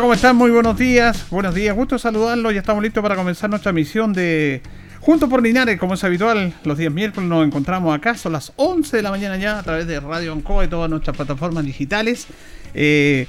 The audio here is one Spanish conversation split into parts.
¿Cómo están? Muy buenos días. Buenos días. Gusto saludarlos. Ya estamos listos para comenzar nuestra misión de Juntos por Linares. Como es habitual, los días miércoles nos encontramos acá. Son las 11 de la mañana ya a través de Radio Ancoa y todas nuestras plataformas digitales. Eh,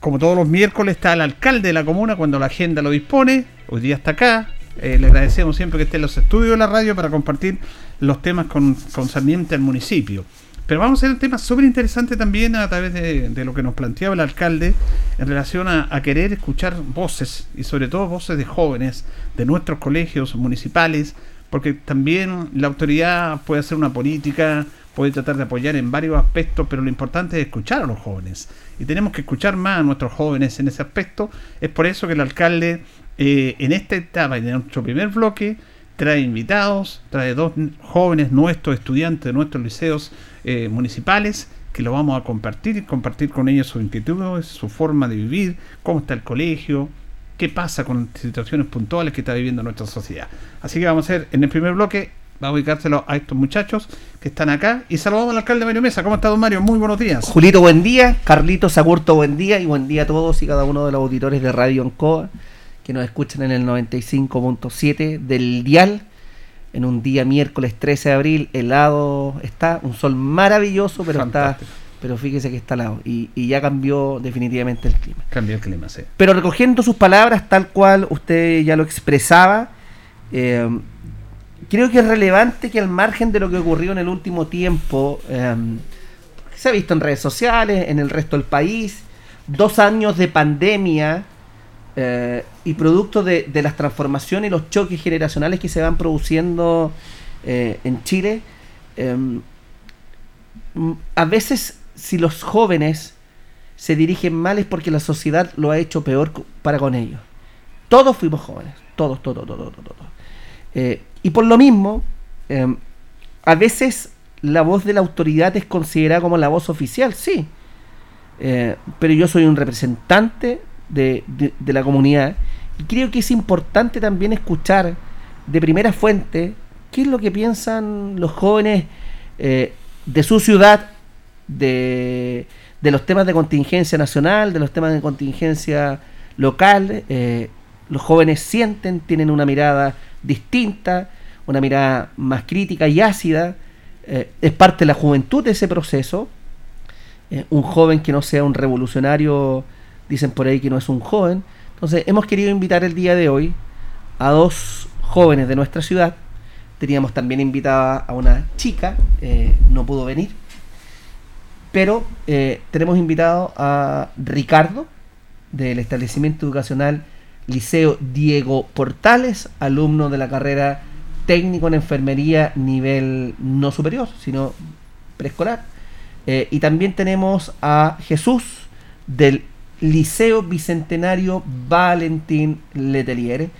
como todos los miércoles está el alcalde de la comuna cuando la agenda lo dispone. Hoy día está acá. Eh, le agradecemos siempre que esté en los estudios de la radio para compartir los temas con, concernientes al municipio. Pero vamos a hacer un tema súper interesante también a través de, lo que nos planteaba el alcalde en relación a, a, querer escuchar voces y sobre todo voces de jóvenes de nuestros colegios municipales, porque también la autoridad puede hacer una política, puede tratar de apoyar en varios aspectos, pero lo importante es escuchar a los jóvenes. Y tenemos que escuchar más a nuestros jóvenes en ese aspecto. Es por eso que el alcalde eh, en esta etapa y en nuestro primer bloque trae invitados, trae dos jóvenes nuestros, estudiantes de nuestros liceos eh, municipales, que lo vamos a compartir, compartir con ellos sus inquietudes, su forma de vivir, cómo está el colegio, qué pasa con situaciones puntuales que está viviendo nuestra sociedad. Así que vamos a hacer en el primer bloque, va a ubicárselo a estos muchachos que están acá y saludamos al alcalde Mario Mesa. ¿Cómo está don Mario? Muy buenos días. Julito, buen día. Carlito Sagurto, buen día. Y buen día a todos y cada uno de los auditores de Radio Ancoa que nos escuchan en el 95.7 del dial en un día miércoles 13 de abril, helado está, un sol maravilloso, pero Fantástico. está, pero fíjese que está helado y, y, ya cambió definitivamente el clima. Cambió el clima, sí. Pero recogiendo sus palabras tal cual usted ya lo expresaba, eh, creo que es relevante que al margen de lo que ocurrió en el último tiempo, eh, se ha visto en redes sociales, en el resto del país, dos años de pandemia, eh, y producto de, las transformaciones y los choques generacionales que se van produciendo eh, en Chile, eh, a veces si los jóvenes se dirigen mal es porque la sociedad lo ha hecho peor para con ellos. Todos fuimos jóvenes, todos, todos, todos, todos. todos. y por lo mismo, a veces la voz de la autoridad es considerada como la voz oficial, sí. pero yo soy un representante de, de, la comunidad. Y creo que es importante también escuchar de primera fuente qué es lo que piensan los jóvenes eh, de su ciudad, de, de, los temas de contingencia nacional, de los temas de contingencia local. Eh, los jóvenes sienten, tienen una mirada distinta, una mirada más crítica y ácida. Eh, es parte de la juventud de ese proceso. un joven que no sea un revolucionario dicen por ahí que no es un joven. Entonces hemos querido invitar el día de hoy a dos jóvenes de nuestra ciudad. Teníamos también invitada a una chica, eh, no pudo venir. Pero eh, tenemos invitado a Ricardo, del establecimiento educacional Liceo Diego Portales, alumno de la carrera técnico en enfermería nivel no superior, sino preescolar. Eh, y también tenemos a Jesús del Liceo Bicentenario Valentín Letelier,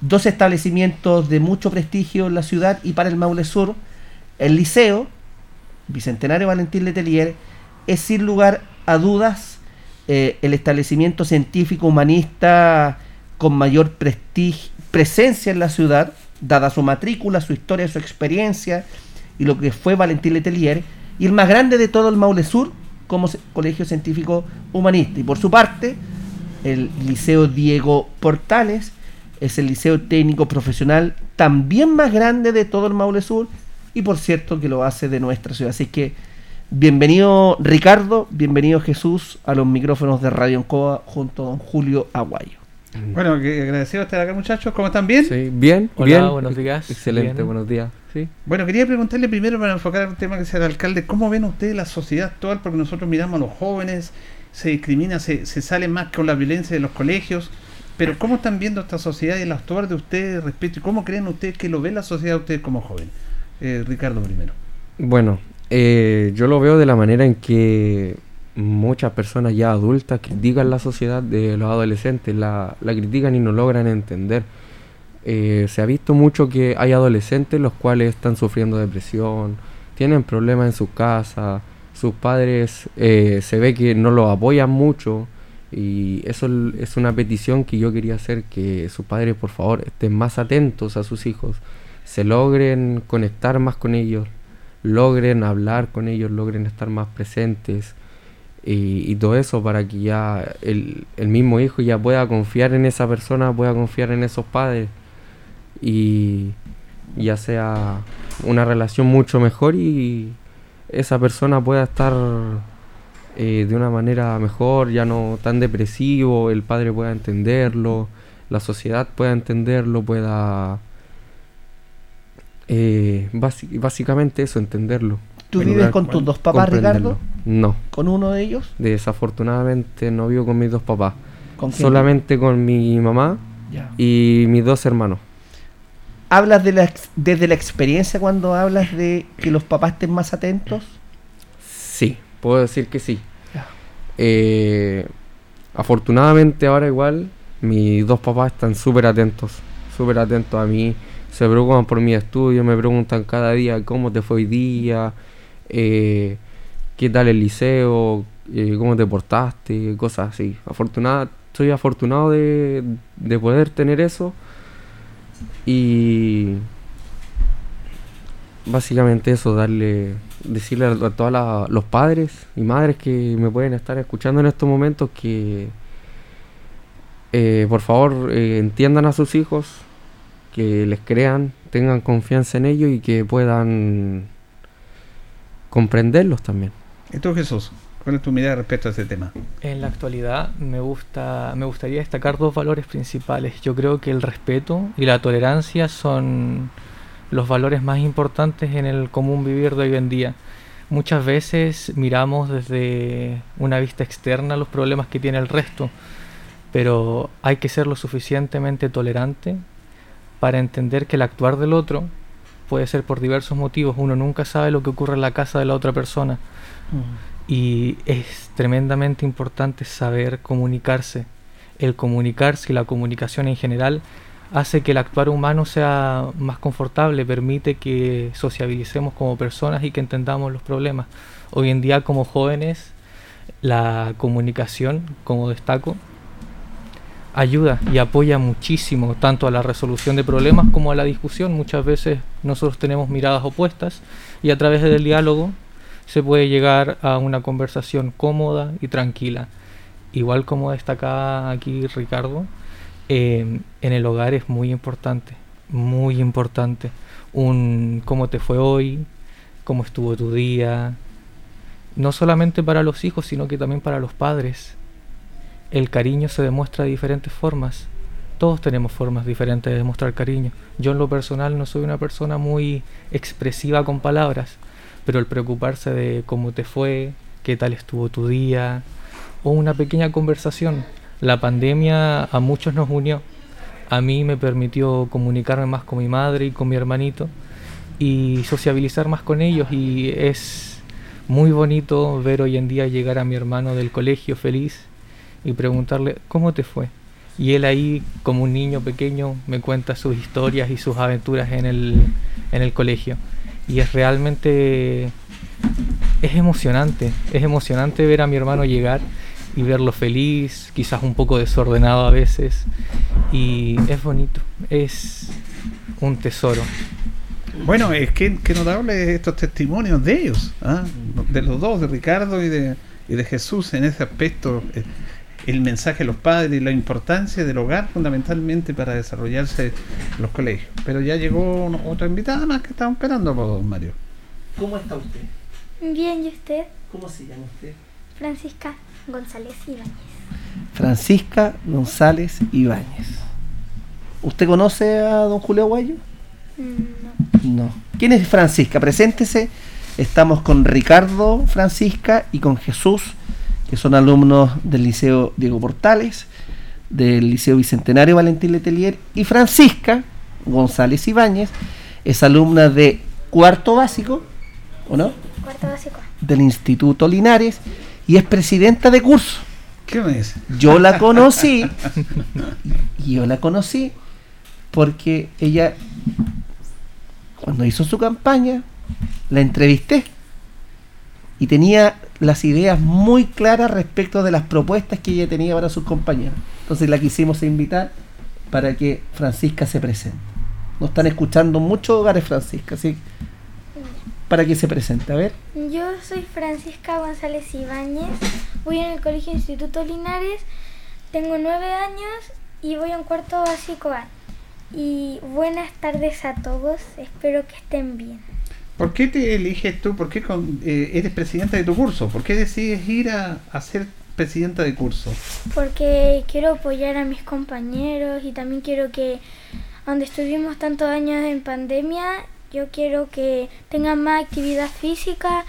dos establecimientos de mucho prestigio en la ciudad y para el Maule Sur. El Liceo Bicentenario Valentín Letelier es sin lugar a dudas eh, el establecimiento científico humanista con mayor prestigio, presencia en la ciudad, dada su matrícula, su historia, su experiencia y lo que fue Valentín Letelier, y el más grande de todo el Maule Sur, como Colegio Científico Humanista. Y por su parte, el Liceo Diego Portales es el liceo técnico profesional también más grande de todo el Maule Sur y por cierto que lo hace de nuestra ciudad. Así que bienvenido Ricardo, bienvenido Jesús a los micrófonos de Radio Encoa junto a don Julio Aguayo. Bueno, que agradecido estar acá muchachos, ¿cómo están bien? Sí, bien, Hola, bien. buenos días. Excelente, Bien. buenos días. Sí. Bueno, quería preguntarle primero para enfocar el tema que sea el alcalde, ¿cómo ven ustedes la sociedad actual? Porque nosotros miramos a los jóvenes, se discrimina, se, se sale más con la violencia de los colegios, pero ¿cómo están viendo esta sociedad y el actuar de ustedes respecto y cómo creen ustedes que lo ve la sociedad ustedes como jóvenes? Eh, Ricardo primero. Bueno, eh, yo lo veo de la manera en que muchas personas ya adultas critican la sociedad de los adolescentes, la, la critican y no logran entender. Eh, se ha visto mucho que hay adolescentes los cuales están sufriendo depresión, tienen problemas en su casa, sus padres eh, se ve que no los apoyan mucho y eso es una petición que yo quería hacer, que sus padres por favor estén más atentos a sus hijos, se logren conectar más con ellos, logren hablar con ellos, logren estar más presentes y, todo eso para que ya el, el, mismo hijo ya pueda confiar en esa persona, pueda confiar en esos padres y ya sea una relación mucho mejor y esa persona pueda estar eh, de una manera mejor, ya no tan depresivo, el padre pueda entenderlo, la sociedad pueda entenderlo, pueda... Eh, básicamente eso, entenderlo. ¿Tú vives con tus dos papás, Ricardo? No. ¿Con uno de ellos? Desafortunadamente no vivo con mis dos papás. Solamente con mi mamá y mis dos hermanos. ¿Hablas de la, desde la experiencia cuando hablas de que los papás estén más atentos? Sí, puedo decir que sí. Eh, afortunadamente ahora igual mis dos papás están súper atentos, súper atentos a mí, se preocupan por mi estudio, me preguntan cada día cómo te fue hoy día, eh, qué tal el liceo, eh, cómo te portaste, cosas así. Afortunada, soy afortunado de, de poder tener eso y básicamente eso, darle, decirle a, todos los padres y madres que me pueden estar escuchando en estos momentos que eh, por favor eh, entiendan a sus hijos, que les crean, tengan confianza en ellos y que puedan comprenderlos también. ¿Y tú Jesús? ¿Cuál es tu mirada respecto a ese tema? En la actualidad me gusta, me gustaría destacar dos valores principales. Yo creo que el respeto y la tolerancia son los valores más importantes en el común vivir de hoy en día. Muchas veces miramos desde una vista externa los problemas que tiene el resto, pero hay que ser lo suficientemente tolerante para entender que el actuar del otro puede ser por diversos motivos. Uno nunca sabe lo que ocurre en la casa de la otra persona. Y es tremendamente importante saber comunicarse. El comunicarse y la comunicación en general hace que el actuar humano sea más confortable, permite que sociabilicemos como personas y que entendamos los problemas. Hoy en día como jóvenes la comunicación, como destaco, ayuda y apoya muchísimo tanto a la resolución de problemas como a la discusión. Muchas veces nosotros tenemos miradas opuestas y a través del diálogo se puede llegar a una conversación cómoda y tranquila. Igual como destacaba aquí Ricardo, em, en el hogar es muy importante, muy importante. Un cómo te fue hoy, cómo estuvo tu día, no solamente para los hijos, sino que también para los padres. El cariño se demuestra de diferentes formas. Todos tenemos formas diferentes de demostrar cariño. Yo en lo personal no soy una persona muy expresiva con palabras, pero el preocuparse de cómo te fue, qué tal estuvo tu día, o una pequeña conversación. La pandemia a muchos nos unió. A mí me permitió comunicarme más con mi madre y con mi hermanito y sociabilizar más con ellos y es muy bonito ver hoy en día llegar a mi hermano del colegio feliz y preguntarle cómo te fue. Y él ahí, como un niño pequeño, me cuenta sus historias y sus aventuras en el, en el colegio y es realmente es emocionante, es emocionante ver a mi hermano llegar y verlo feliz, quizás un poco desordenado a veces y es bonito, es un tesoro. Bueno, es que, que notable estos testimonios de ellos, ¿ah? de los dos, de Ricardo y de, y de Jesús en ese aspecto. Eh, el mensaje de los padres y la importancia del hogar fundamentalmente para desarrollarse los colegios. Pero ya llegó otra invitada más que estamos esperando, por Mario. ¿Cómo está usted? Bien, ¿y usted? ¿Cómo se llama usted? Francisca González Ibáñez. Francisca González Ibáñez. ¿Usted conoce a don Julio Aguayo? Mm, no. No. ¿Quién es Francisca? Preséntese. Estamos con Ricardo Francisca y con Jesús que son alumnos del Liceo Diego Portales, del Liceo Bicentenario Valentín Letelier, y Francisca González Ibáñez es alumna de cuarto básico, ¿o no? Cuarto básico. Del Instituto Linares y es presidenta de curso. ¿Qué me dice? Yo la conocí, y yo la conocí porque ella, cuando hizo su campaña, la entrevisté y tenía las ideas muy claras respecto de las propuestas que ella tenía para sus compañeros. Entonces la quisimos invitar para que Francisca se presente. Nos están escuchando muchos hogares, Francisca, así para que se presente. A ver. Yo soy Francisca González Ibáñez, voy en el Colegio Instituto Linares, tengo nueve años y voy a un cuarto básico A. Y buenas tardes a todos, espero que estén bien. ¿Por qué te eliges tú? ¿Por qué con- eh, eres presidenta de tu curso? ¿Por qué decides ir a, a ser presidenta de curso? Porque quiero apoyar a mis compañeros y también quiero que, donde estuvimos tantos años en pandemia, yo quiero que tengan más actividad física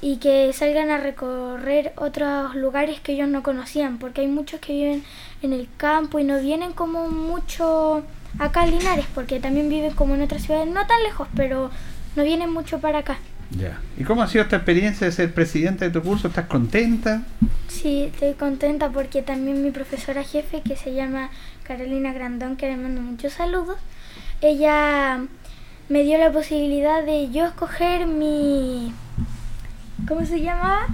y que salgan a recorrer otros lugares que ellos no conocían, porque hay muchos que viven en el campo y no vienen como mucho acá a Linares, porque también viven como en otras ciudades, no tan lejos, pero no vienen mucho para acá. Ya. ¿Y cómo ha sido esta experiencia de ser presidenta de tu curso? ¿Estás contenta? Sí, estoy contenta porque también mi profesora jefe, que se llama Carolina Grandón, que le mando muchos saludos, ella me dio la posibilidad de yo escoger mi... ¿Cómo se llamaba?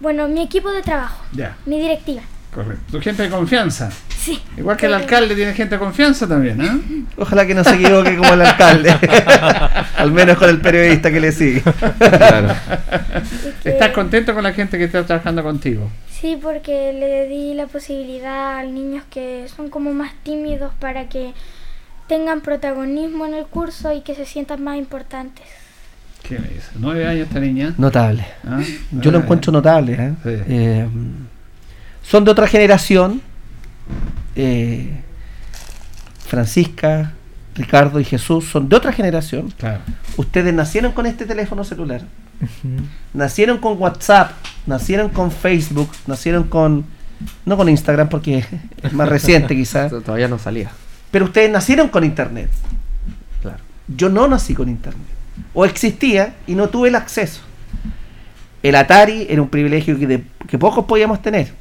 Bueno, mi equipo de trabajo, Ya, mi directiva. Correcto. Tu gente de confianza. Sí. Igual que el alcalde tiene gente de confianza también, ¿eh? Ojalá que no se equivoque como el alcalde. Al menos con el periodista que le sigue. Claro. ¿Estás contento con la gente que está trabajando contigo? Sí, porque le di la posibilidad a niños que son como más tímidos para que tengan protagonismo en el curso y que se sientan más importantes. ¿Qué me dice? ¿Nueve años esta niña? Notable. ¿Ah? Yo lo encuentro notable. ¿eh? Sí. Eh, son de otra generación. eh, Francisca, Ricardo y Jesús son de otra generación. Claro. Ustedes nacieron con este teléfono celular. Nacieron con WhatsApp, nacieron con Facebook, nacieron con... No con Instagram porque es más reciente quizás. Todavía no salía. Pero ustedes nacieron con Internet. Claro. Yo no nací con Internet. O existía y no tuve el acceso. El Atari era un privilegio que, de- que pocos podíamos tener.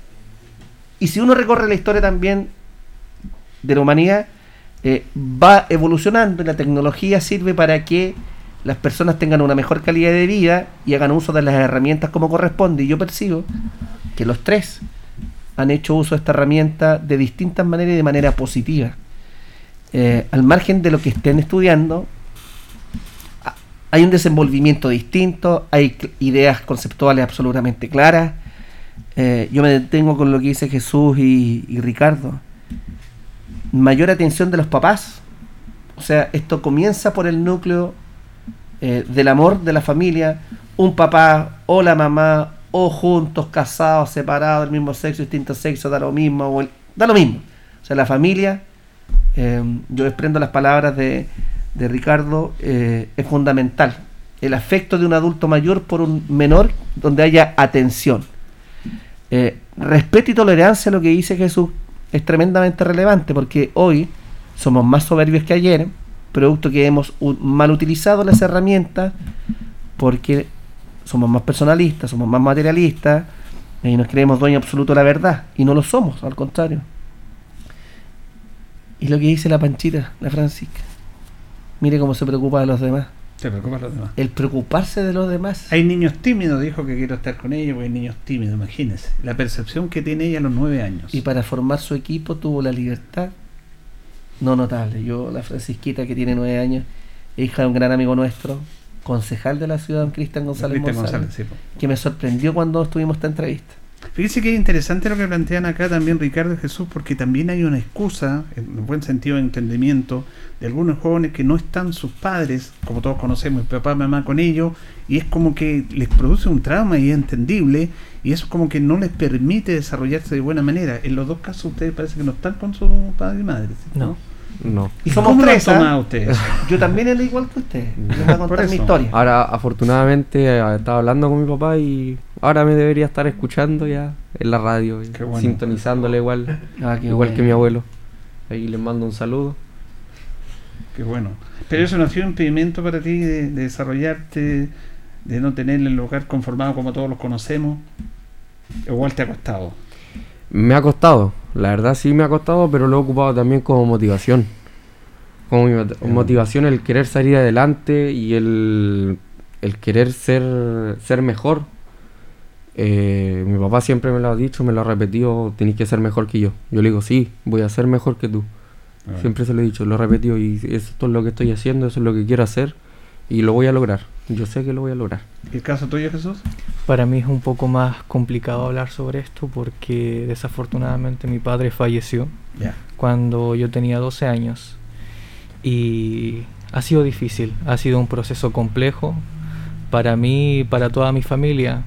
Y si uno recorre la historia también de la humanidad, eh, va evolucionando y la tecnología sirve para que las personas tengan una mejor calidad de vida y hagan uso de las herramientas como corresponde. Y yo percibo que los tres han hecho uso de esta herramienta de distintas maneras y de manera positiva. Eh, al margen de lo que estén estudiando, hay un desenvolvimiento distinto, hay ideas conceptuales absolutamente claras. Eh, yo me detengo con lo que dice Jesús y, Ricardo. Mayor atención de los papás. O sea, esto comienza por el núcleo eh, del amor de la familia. Un papá o la mamá, o juntos, casados, separados, del mismo sexo, distinto sexo, da lo mismo. o el- da lo mismo. O sea, la familia eh, yo desprendo las palabras de, de Ricardo, es fundamental. El afecto de un adulto mayor por un menor donde haya atención. Eh, respeto y tolerancia a lo que dice Jesús es tremendamente relevante porque hoy somos más soberbios que ayer, producto que hemos mal utilizado las herramientas porque somos más personalistas, somos más materialistas y nos creemos dueños absolutos de la verdad y no lo somos, al contrario. Y lo que dice la Panchita, la Francisca. Mire cómo se preocupa de los demás. Los demás. El preocuparse de los demás. Hay niños tímidos, dijo que quiero estar con ella, porque hay niños tímidos, imagínese. La percepción que tiene ella a los nueve años. Y para formar su equipo tuvo la libertad. No notable. Yo, la Francisquita que tiene nueve años, hija de un gran amigo nuestro, concejal de la ciudad, Cristian González, Cristian González, González, sí, po. que me sorprendió cuando estuvimos esta entrevista. Fíjese que es interesante lo que plantean acá también Ricardo y Jesús, porque también hay una excusa, en buen sentido de entendimiento, de algunos jóvenes que no están sus padres, como todos conocemos, papá, mamá con ellos, y es como que les produce un trauma y es entendible, y eso como que no les permite desarrollarse de buena manera. En los dos casos ustedes parece que no están con su padre y madre. ¿sí? No. No. Y somos ¿Cómo tres, ¿ah? ustedes? Yo también era igual que usted. Les voy a contar mi historia. Ahora, afortunadamente, eh, estaba hablando con mi papá y ahora me debería estar escuchando ya en la radio, bueno. sintonizándole igual, Ah, qué igual bueno. que mi abuelo. Ahí les mando un saludo. Qué bueno. Pero eso no ha sido un impedimento para ti de, de desarrollarte de no tener el lugar conformado como todos los conocemos? Igual te ha costado. Me ha costado, la verdad sí me ha costado, pero lo he ocupado también como motivación. Como mi mot- motivación el querer salir adelante y el, el querer ser, ser mejor. Eh, mi papá siempre me lo ha dicho, me lo ha repetido, tenéis que ser mejor que yo. Yo le digo, sí, voy a ser mejor que tú. Siempre se lo he dicho, lo he repetido y esto es lo que estoy haciendo, eso es lo que quiero hacer y lo voy a lograr. Yo sé que lo voy a lograr. ¿Y el caso tuyo, Jesús? Para mí es un poco más complicado hablar sobre esto porque desafortunadamente mi padre falleció Ya. cuando yo tenía 12 años y ha sido difícil, ha sido un proceso complejo para mí y para toda mi familia.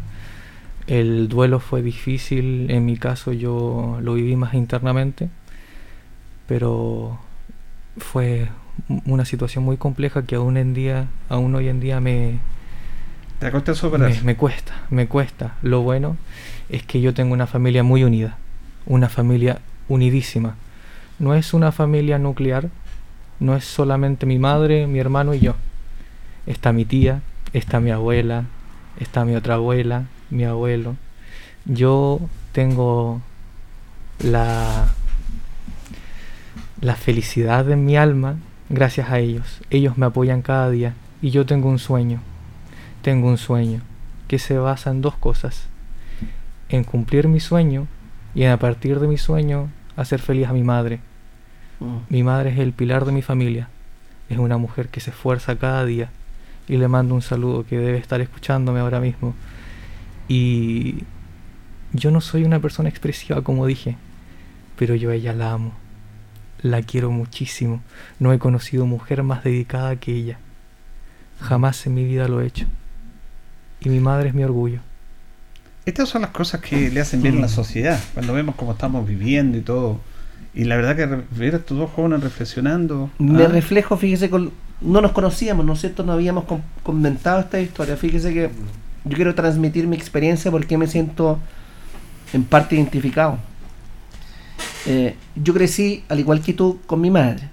El duelo fue difícil, en mi caso yo lo viví más internamente, pero fue una situación muy compleja que aún en día, aún hoy en día me, ¿Te cuesta superar? me, me cuesta, me cuesta. Lo bueno es que yo tengo una familia muy unida, una familia unidísima. No es una familia nuclear, no es solamente mi madre, mi hermano y yo. Está mi tía, está mi abuela, está mi otra abuela, mi abuelo. Yo tengo la, la felicidad en mi alma gracias a ellos. Ellos me apoyan cada día y yo tengo un sueño tengo un sueño que se basa en dos cosas. En cumplir mi sueño y en a partir de mi sueño hacer feliz a mi madre. Mm. Mi madre es el pilar de mi familia. Es una mujer que se esfuerza cada día. Y le mando un saludo que debe estar escuchándome ahora mismo. Y yo no soy una persona expresiva como dije, pero yo a ella la amo. La quiero muchísimo. No he conocido mujer más dedicada que ella. Jamás en mi vida lo he hecho. Y mi madre es mi orgullo. Estas son las cosas que le hacen bien a la sociedad, cuando vemos cómo estamos viviendo y todo. Y la verdad que ver a estos dos jóvenes reflexionando. Me ah, reflejo, fíjese, con, no nos conocíamos, ¿no es cierto? No habíamos com- comentado esta historia. Fíjese que yo quiero transmitir mi experiencia porque me siento en parte identificado. Eh, yo crecí, al igual que tú, con mi madre.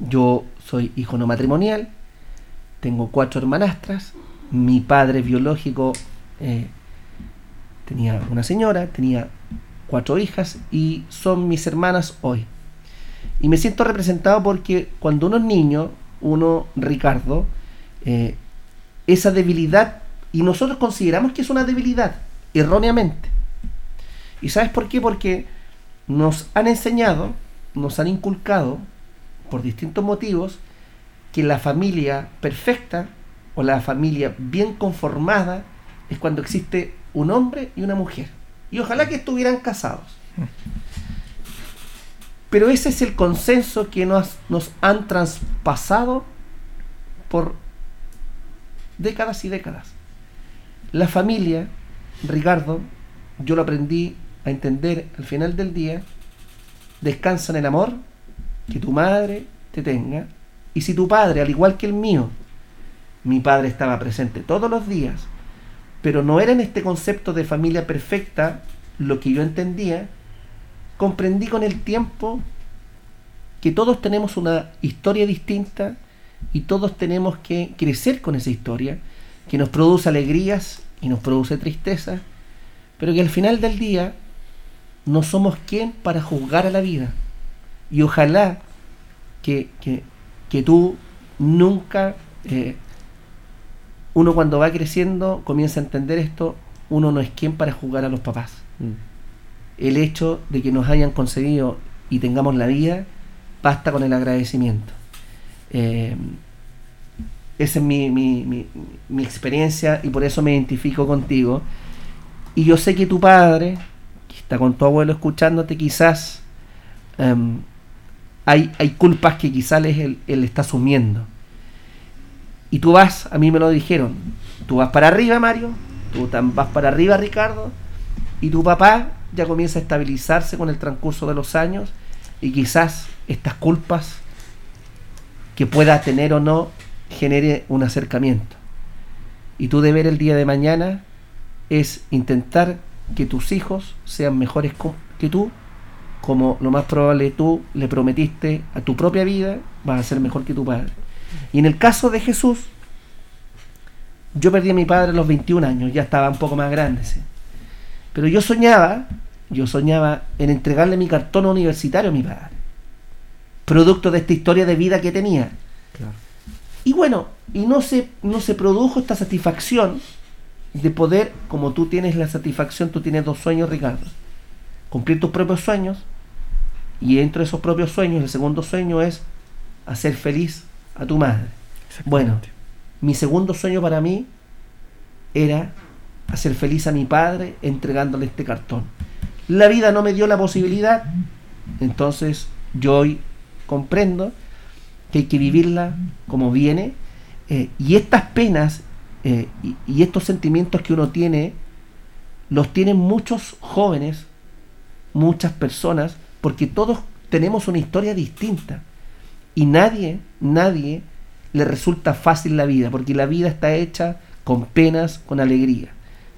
Yo soy hijo no matrimonial, tengo cuatro hermanastras, mi padre biológico eh, tenía una señora, tenía cuatro hijas y son mis hermanas hoy. Y me siento representado porque cuando uno es niño, uno, Ricardo, eh, esa debilidad, y nosotros consideramos que es una debilidad, erróneamente. ¿Y sabes por qué? Porque nos han enseñado, nos han inculcado, por distintos motivos, que la familia perfecta o la familia bien conformada es cuando existe un hombre y una mujer. Y ojalá que estuvieran casados. Pero ese es el consenso que nos, nos han traspasado por décadas y décadas. La familia, Ricardo, yo lo aprendí a entender al final del día, descansa en el amor que tu madre te tenga. Y si tu padre, al igual que el mío, mi padre estaba presente todos los días, pero no era en este concepto de familia perfecta lo que yo entendía, comprendí con el tiempo que todos tenemos una historia distinta y todos tenemos que crecer con esa historia, que nos produce alegrías y nos produce tristeza, pero que al final del día no somos quien para juzgar a la vida. Y ojalá que, que, que tú nunca, eh, uno cuando va creciendo comienza a entender esto, uno no es quien para juzgar a los papás. Mm. El hecho de que nos hayan concedido y tengamos la vida, basta con el agradecimiento. Eh, esa es mi, mi, mi, mi experiencia y por eso me identifico contigo. Y yo sé que tu padre, está con tu abuelo escuchándote, quizás em, hay, hay culpas que quizás él, él está asumiendo. Y tú vas, a mí me lo dijeron, tú vas para arriba, Mario, tú vas para arriba, Ricardo, y tu papá ya comienza a estabilizarse con el transcurso de los años y quizás estas culpas que pueda tener o no genere un acercamiento. Y tu deber el día de mañana es intentar que tus hijos sean mejores que tú, como lo más probable tú le prometiste a tu propia vida, vas a ser mejor que tu padre. Y en el caso de Jesús, Yo perdí a mi padre a los 21 años, ya estaba un poco más grande. ¿sí? Pero yo soñaba, yo soñaba en entregarle mi cartón universitario a mi padre. Producto de esta historia de vida que tenía. Claro. Y bueno, y no se, no se produjo esta satisfacción de poder, como tú tienes la satisfacción, tú tienes dos sueños, Ricardo. Cumplir tus propios sueños. Y dentro de esos propios sueños, el segundo sueño es hacer feliz a tu madre. Bueno, mi segundo sueño para mí era hacer feliz a mi padre entregándole este cartón. La vida no me dio la posibilidad, entonces yo hoy comprendo que hay que vivirla como viene eh, y estas penas eh, y, y estos sentimientos que uno tiene los tienen muchos jóvenes, muchas personas, porque todos tenemos una historia distinta y nadie, nadie le resulta fácil la vida, porque la vida está hecha con penas, con alegría.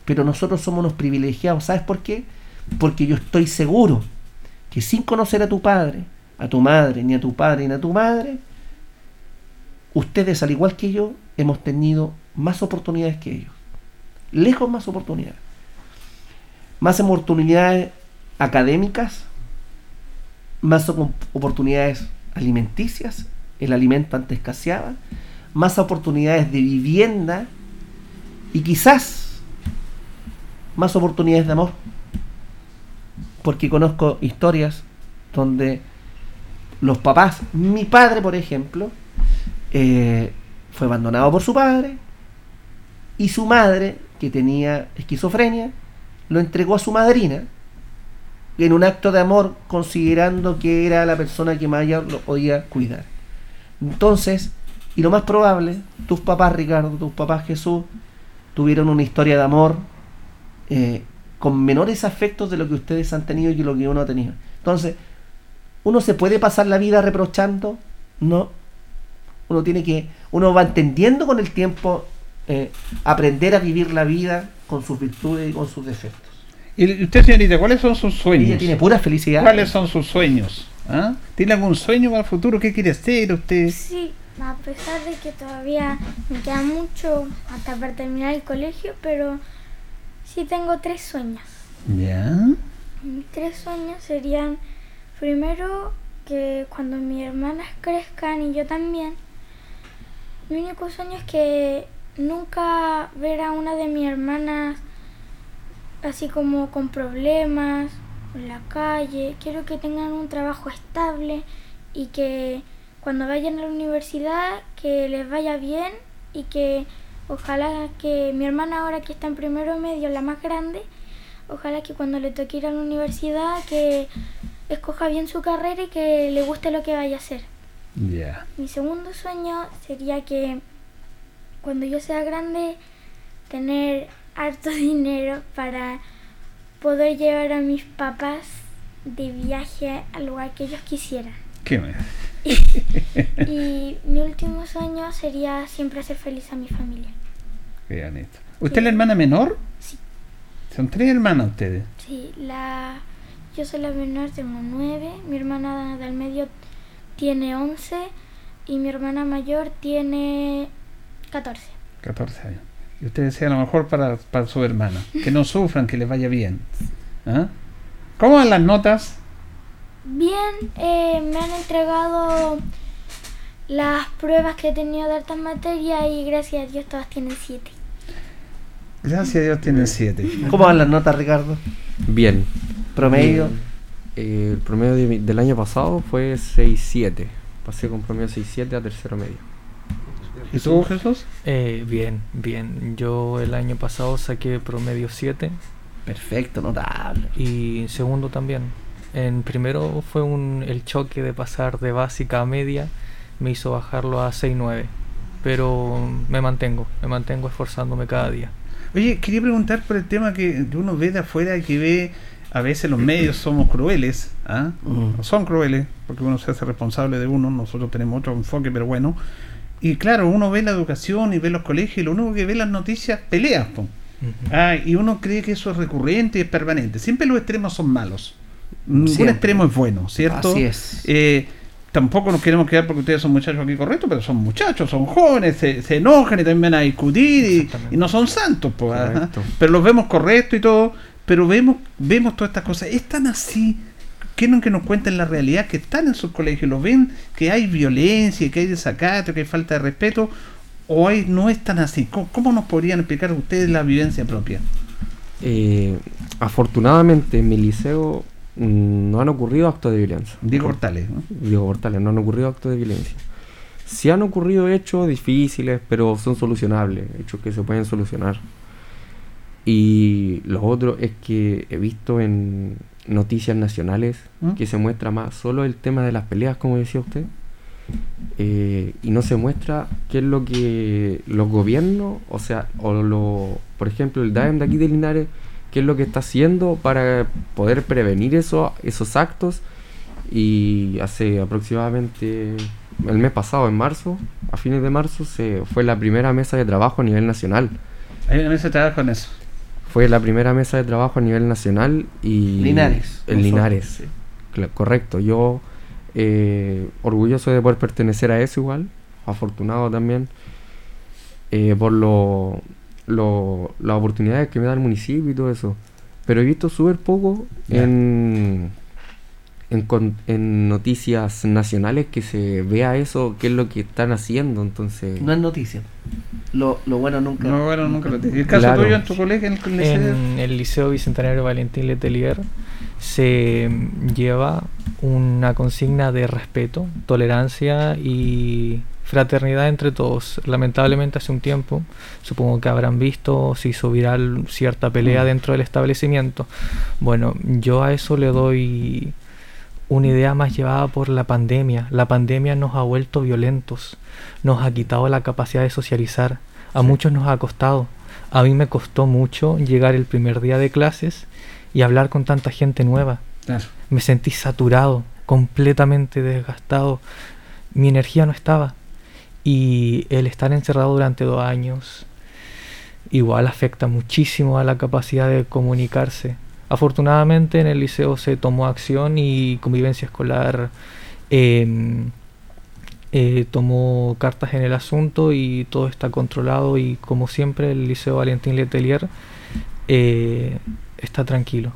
Pero nosotros somos unos privilegiados, ¿sabes por qué? Porque yo estoy seguro que sin conocer a tu padre, a tu madre, ni a tu padre, ni a tu madre, ustedes, al igual que yo, hemos tenido más oportunidades que ellos. Lejos más oportunidades. Más oportunidades académicas, más op- oportunidades alimenticias, el alimento antes escaseaba, más oportunidades de vivienda y quizás más oportunidades de amor. Porque conozco historias donde los papás, mi padre por ejemplo, eh, fue abandonado por su padre y su madre, que tenía esquizofrenia, lo entregó a su madrina en un acto de amor considerando que era la persona que más lo podía cuidar. Entonces, y lo más probable, tus papás Ricardo, tus papás Jesús, tuvieron una historia de amor eh, con menores afectos de lo que ustedes han tenido y lo que uno ha tenido. Entonces, uno se puede pasar la vida reprochando, no. Uno tiene que, uno va entendiendo con el tiempo eh, aprender a vivir la vida con sus virtudes y con sus defectos. Y usted, señorita, ¿cuáles son sus sueños? Ella tiene pura felicidad. ¿Cuáles son sus sueños? ¿Ah? ¿Tiene algún sueño para el futuro? ¿Qué quiere hacer usted? Sí, a pesar de que todavía me queda mucho hasta para terminar el colegio, pero sí tengo tres sueños. Ya. Mis tres sueños serían, primero, que cuando mis hermanas crezcan y yo también, mi único sueño es que nunca ver a una de mis hermanas así como con problemas en la calle. Quiero que tengan un trabajo estable y que cuando vayan a la universidad que les vaya bien y que ojalá que mi hermana ahora que está en primero medio, la más grande, ojalá que cuando le toque ir a la universidad que escoja bien su carrera y que le guste lo que vaya a hacer. Mi segundo sueño sería que cuando yo sea grande tener harto dinero para poder llevar a mis papás de viaje al lugar que ellos quisieran. ¿Qué me... Y mi último sueño sería siempre hacer feliz a mi familia. Vean esto. ¿Usted es la hermana menor? Sí. Son tres hermanas ustedes. Sí, la, yo soy la menor, tengo nueve, mi hermana del medio tiene once y mi hermana mayor tiene catorce. 14 años. Y usted decía a lo mejor para, para su hermana. Que no sufran, que les vaya bien. ¿Ah? ¿Cómo van las notas? Bien, eh, me han entregado las pruebas que he tenido de hartas materias y gracias a Dios todas tienen siete. Gracias a Dios tienen 7. ¿Cómo van las notas, Ricardo? Bien. Promedio. Bien. Eh, el promedio de del año pasado fue 6-7. Pasé con promedio 6-7 a tercero medio. ¿Y tú, Jesús? Eh, bien, bien. Yo el año pasado saqué promedio 7 Perfecto, notable. y segundo también. En primero fue un, el choque de pasar de básica a media, me hizo bajarlo a 6-9. Pero me mantengo, me mantengo esforzándome cada día. Oye, quería preguntar por el tema que uno ve de afuera y que ve, a veces los medios somos crueles, ¿ah? Mm. son crueles, porque uno se hace responsable de uno, nosotros tenemos otro enfoque, pero bueno. Y claro, uno ve la educación y ve los colegios y lo único que ve las noticias, peleas, po. Ah, y uno cree que eso es recurrente y es permanente. Siempre los extremos son malos. Ningún Siempre. extremo es bueno, ¿cierto? Así es. Eh, tampoco nos queremos quedar porque ustedes son muchachos aquí correctos, pero son muchachos, son jóvenes, se, se enojan y también van a discutir y, no son santos, pero los vemos correctos y todo, pero vemos, vemos todas estas cosas, están así, quieren que nos cuenten la realidad, que están en sus colegios, lo ven, que hay violencia, que hay desacato, que hay falta de respeto, o hay, no es tan así. ¿Cómo, cómo nos podrían explicar ustedes la vivencia propia? Eh, afortunadamente en mi liceo mm, no han ocurrido actos de violencia. Diego Hortales, ¿no? Diego Portales, no han ocurrido actos de violencia. Sí han ocurrido hechos difíciles, pero son solucionables, hechos que se pueden solucionar. Y lo otro es que he visto en noticias nacionales ¿Mm? que se muestra más solo el tema de las peleas, como decía usted, eh, y no se muestra qué es lo que los gobiernos, o sea, o lo, por ejemplo, el DAEM de aquí de Linares, qué es lo que está haciendo para poder prevenir eso, esos actos. Y hace aproximadamente el mes pasado, en marzo, a fines de marzo, se fue la primera mesa de trabajo a nivel nacional. Hay una mesa de trabajo en eso. Fue la primera mesa de trabajo a nivel nacional y... Linares, En nosotros, Linares. sí. Correcto. Yo eh, orgulloso de poder pertenecer a eso igual. Afortunado también eh, por lo, lo- las oportunidades que me da el municipio y todo eso. Pero he visto súper poco en, en, noticias nacionales que se vea eso, qué es lo que están haciendo. Entonces, No es noticia. Lo, lo bueno nunca. No, bueno, nunca lo. ¿El caso Claro. tuyo en tu colegio, en el liceo? En el Liceo Bicentenario Valentín Letelier se lleva una consigna de respeto, tolerancia y fraternidad entre todos. Lamentablemente hace un tiempo, supongo que habrán visto, se hizo viral cierta pelea Mm. dentro del establecimiento. Bueno, yo a eso le doy una idea más llevada por la pandemia. La pandemia nos ha vuelto violentos, nos ha quitado la capacidad de socializar. A Sí. muchos nos ha costado. A mí me costó mucho llegar el primer día de clases y hablar con tanta gente nueva. Claro. Me sentí saturado, completamente desgastado. Mi energía no estaba. Y el estar encerrado durante dos años igual afecta muchísimo a la capacidad de comunicarse. Afortunadamente en el liceo se tomó acción y convivencia escolar em, eh, tomó cartas en el asunto y todo está controlado y como siempre el liceo Valentín Letelier eh, está tranquilo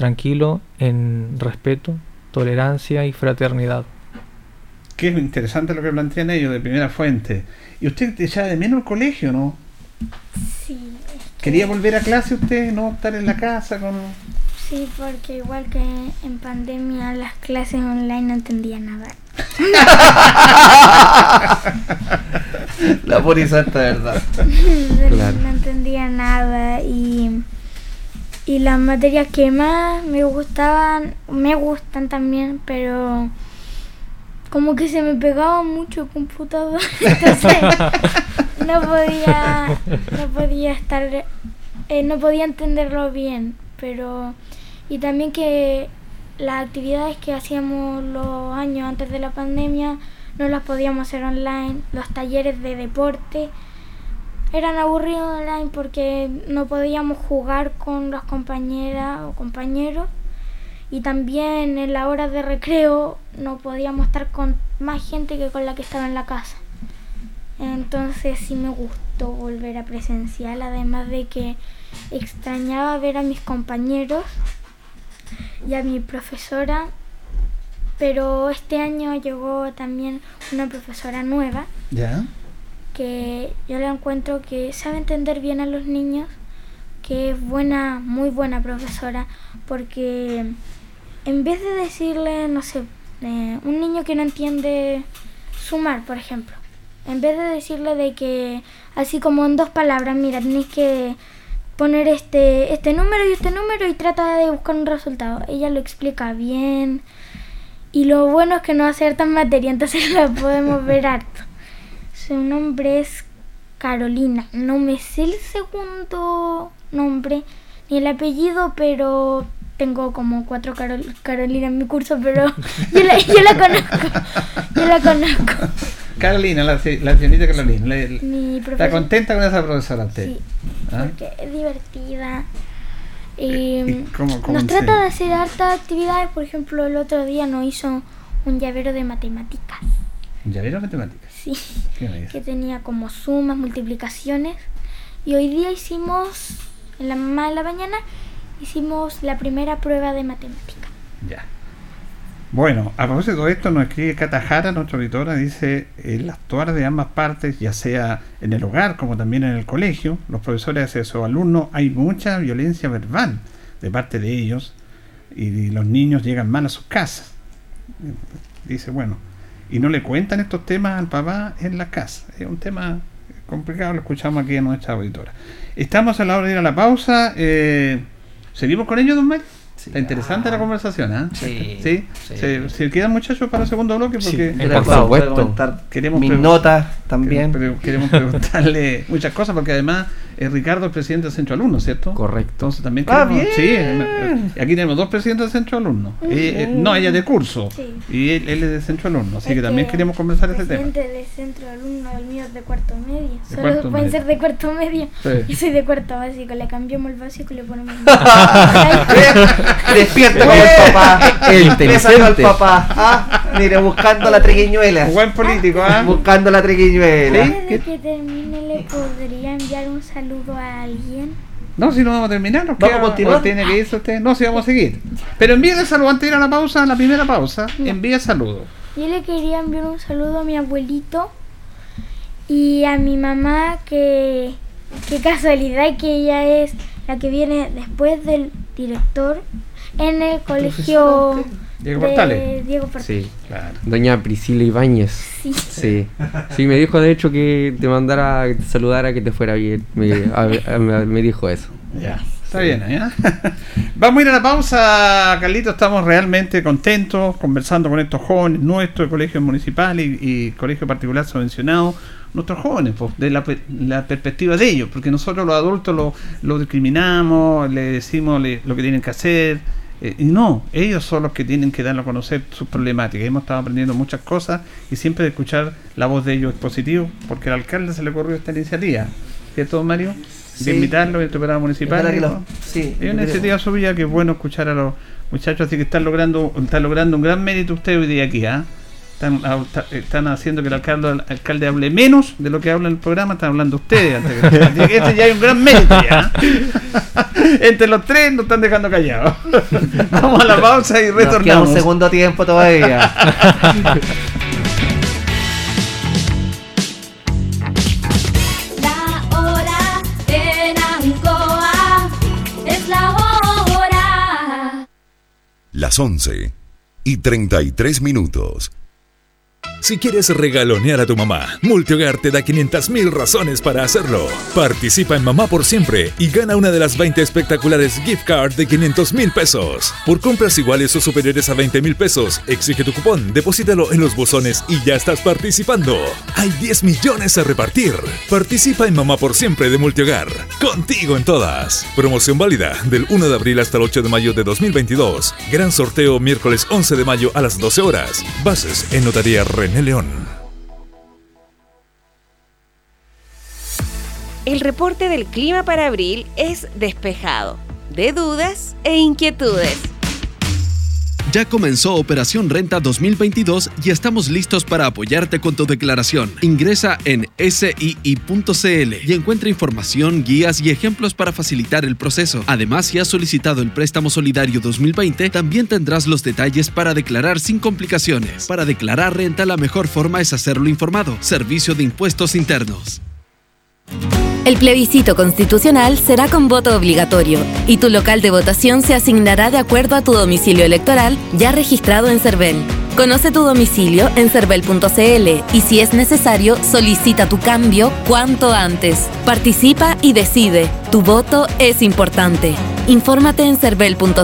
tranquilo en respeto, tolerancia y fraternidad. Qué interesante lo que plantean ellos de primera fuente. ¿Y usted te echaba de menos el colegio, no? Sí, es ¿Quería volver a clase usted, no estar en la casa con...? Sí, porque igual que en pandemia las clases online no entendía nada. La pura y santa verdad. Claro. No entendía nada y, y las materias que más me gustaban, me gustan también, pero como que se me pegaba mucho el computador, entonces no podía, no podía estar, eh, no podía entenderlo bien, pero y también que las actividades que hacíamos los años antes de la pandemia no las podíamos hacer online, los talleres de deporte eran aburridos online porque no podíamos jugar con las compañeras o compañeros y también en la hora de recreo no podíamos estar con más gente que con la que estaba en la casa. Entonces sí me gustó volver a presencial, además de que extrañaba ver a mis compañeros y a mi profesora, pero este año llegó también una profesora nueva ¿Ya? que yo la encuentro que sabe entender bien a los niños, que es buena, muy buena profesora, porque en vez de decirle, no sé, eh, un niño que no entiende sumar, por ejemplo, en vez de decirle de que así como en dos palabras, mira, tenéis que poner este, este número y este número y trata de buscar un resultado. Ella lo explica bien. Y lo bueno es que no hace harta materia, entonces la podemos ver harto. Su nombre es Carolina. No me sé el segundo nombre ni el apellido, pero tengo como cuatro Carol- Carolina en mi curso, pero yo la, yo la conozco. Yo la conozco. Carolina, la, la Carolina. ¿Está contenta con esa profesora usted? Sí, ¿Ah? porque es divertida. Y, ¿Y cómo- cómo nos enseña? trata de hacer hartas actividades. Por ejemplo, el otro día nos hizo un llavero de matemáticas. ¿Un llavero de matemáticas? Sí, que tenía como sumas, multiplicaciones. Y hoy día hicimos, en la mamá de la mañana, hicimos la primera prueba de matemática. Ya. Bueno, a propósito de esto, nos escribe Cata Jara, nuestra auditora, dice, el actuar de ambas partes, ya sea en el hogar como también en el colegio, los profesores hacia sus alumnos, hay mucha violencia verbal de parte de ellos y los niños llegan mal a sus casas. Dice, bueno, y no le cuentan estos temas al papá en la casa. Es un tema complicado, lo escuchamos aquí en nuestra auditora. Estamos a la hora de ir a la pausa. eh, ¿Seguimos con ello, don Mario? Está interesante la conversación, ¿ah? Sí, ¿Sí? sí. ¿Se, se quedan muchachos para el segundo bloque? Porque Sí. Por supuesto. Queremos mis notas también. Queremos, queremos preguntarle muchas cosas, porque además eh, Ricardo es presidente del Centro Alumnos, ¿cierto? Correcto. Entonces también Ah, queremos- bien. Sí, eh, aquí tenemos dos presidentes del Centro Alumnos. Eh, eh, no, ella es de curso. Sí. Y él, él es de Centro Alumnos, así Es que también queremos conversar ese tema. presidente de centro de alumnos, el mío es de cuarto medio. De Solo cuarto pueden medio. ser de cuarto medio. Sí. Yo soy de cuarto básico, le cambiamos el básico y le ponemos el Despierta con el papá. El Bésalo al inteligente. papá. Ah, mire, buscando la triquiñuela. Buen político, ¿ah? Buscando la triquiñuela. ¿Sí? Antes de que termine, ¿le podría enviar un saludo a alguien? No, si no vamos a terminar, nos ¿Vamos a continuar? tiene que irse usted. No, si vamos a seguir. Pero envíe saludo antes de ir a la pausa, a la primera pausa. Ya. Envía saludo. Yo le quería enviar un saludo a mi abuelito y a mi mamá, que qué casualidad que ella es la que viene después del director en el colegio Diego Portales. Diego Portales. Sí. Claro. Doña Priscila Ibáñez. Sí. Sí. Sí, me dijo de hecho que te mandara, que te saludara, que te fuera bien. Me, a- a- me- me dijo eso. Ya. Está bien, ¿ya? Vamos a ir a la pausa, Carlito. Estamos realmente contentos conversando con estos jóvenes nuestros colegios municipales y, y colegio particular subvencionado. Nuestros jóvenes, pues, de la, pe- la perspectiva de ellos, porque nosotros los adultos lo, lo discriminamos, le decimos le- lo que tienen que hacer. Eh, y no, ellos son los que tienen que darlo a conocer sus problemáticas. Hemos estado aprendiendo muchas cosas y siempre escuchar la voz de ellos es positivo, porque al alcalde se le ocurrió esta iniciativa. ¿Cierto, Mario? Sí. De invitarlo a este programa municipal. Dijo. lo- sí, Es una iniciativa suya que es bueno escuchar a los muchachos, así que están logrando, están logrando un gran mérito ustedes hoy día aquí, ¿ah? Están, ah, ta- están haciendo que el alcalde, el alcalde hable menos de lo que habla en el programa, están hablando ustedes. antes que- este ya hay un gran mérito ya. ¿ah? Entre los tres nos están dejando callados. Vamos a la pausa y retornamos. un segundo tiempo todavía. La hora en Ancoa es la hora. Las 11 y 33 minutos. Si quieres regalonear a tu mamá, Multihogar te da 500.000 razones para hacerlo. Participa en Mamá por Siempre y gana una de las 20 espectaculares gift card de 500.000 pesos. Por compras iguales o superiores a 20.000 pesos, exige tu cupón, deposítalo en los buzones y ya estás participando. Hay 10 millones a repartir. Participa en Mamá por Siempre de Multihogar. Contigo en todas. Promoción válida del 1 de abril hasta el 8 de mayo de 2022. Gran sorteo miércoles 11 de mayo a las 12 horas. Bases en Notaría René León. El reporte del clima para abril es despejado, de dudas e inquietudes. Ya comenzó Operación Renta 2022 y estamos listos para apoyarte con tu declaración. Ingresa en sii.cl y encuentra información, guías y ejemplos para facilitar el proceso. Además, si has solicitado el préstamo solidario 2020, también tendrás los detalles para declarar sin complicaciones. Para declarar renta, la mejor forma es hacerlo informado. Servicio de Impuestos Internos. El plebiscito constitucional será con voto obligatorio y tu local de votación se asignará de acuerdo a tu domicilio electoral ya registrado en CERVEL. Conoce tu domicilio en cervel.cl y si es necesario solicita tu cambio cuanto antes. Participa y decide. Tu voto es importante. Infórmate en cervel.cl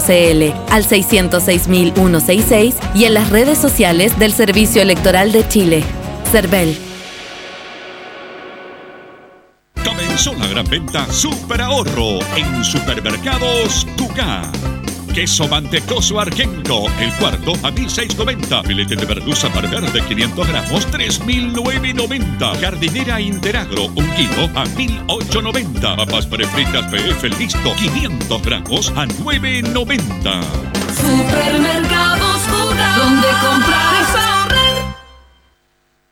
al 606.166 y en las redes sociales del Servicio Electoral de Chile. CERVEL. Venta Super Ahorro en Supermercados Tucá. Queso mantecoso argento, el cuarto a 1690. Filete de merluza barber de 500 gramos, 3.990. Jardinera Interagro, un kilo a 1.890. Papas prefritas PF listo, 500 gramos a 9.90. Supermercados Jugar. Donde comprar.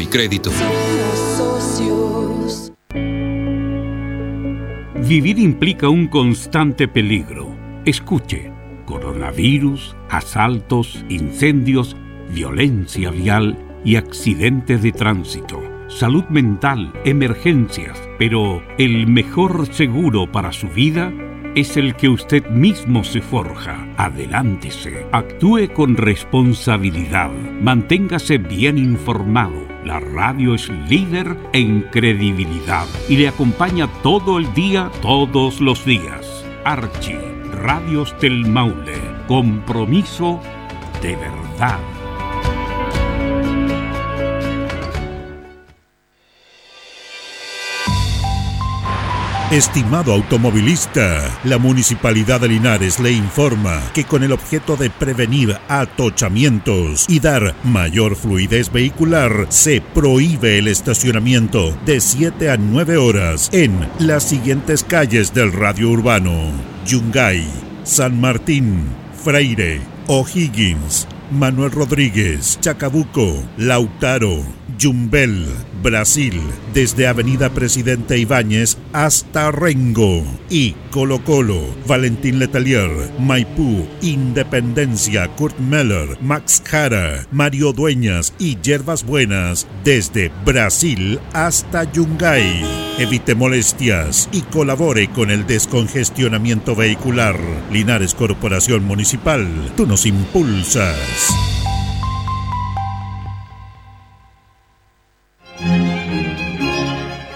y crédito. Vivir implica un constante peligro. Escuche, coronavirus, asaltos, incendios, violencia vial y accidentes de tránsito. Salud mental, emergencias, pero el mejor seguro para su vida es el que usted mismo se forja. Adelántese, actúe con responsabilidad, manténgase bien informado. La radio es líder en credibilidad y le acompaña todo el día, todos los días. Archie, Radios del Maule, compromiso de verdad. Estimado automovilista, la Municipalidad de Linares le informa que con el objeto de prevenir atochamientos y dar mayor fluidez vehicular, se prohíbe el estacionamiento de 7 a 9 horas en las siguientes calles del radio urbano. Yungay, San Martín, Freire, O'Higgins, Manuel Rodríguez, Chacabuco, Lautaro, Yumbel, Brasil, desde Avenida Presidente Ibáñez hasta Rengo y Colo Colo, Valentín Letelier, Maipú, Independencia, Kurt Meller, Max Jara, Mario Dueñas y Yerbas Buenas, desde Brasil hasta Yungay. Evite molestias y colabore con el descongestionamiento vehicular. Linares Corporación Municipal, tú nos impulsas.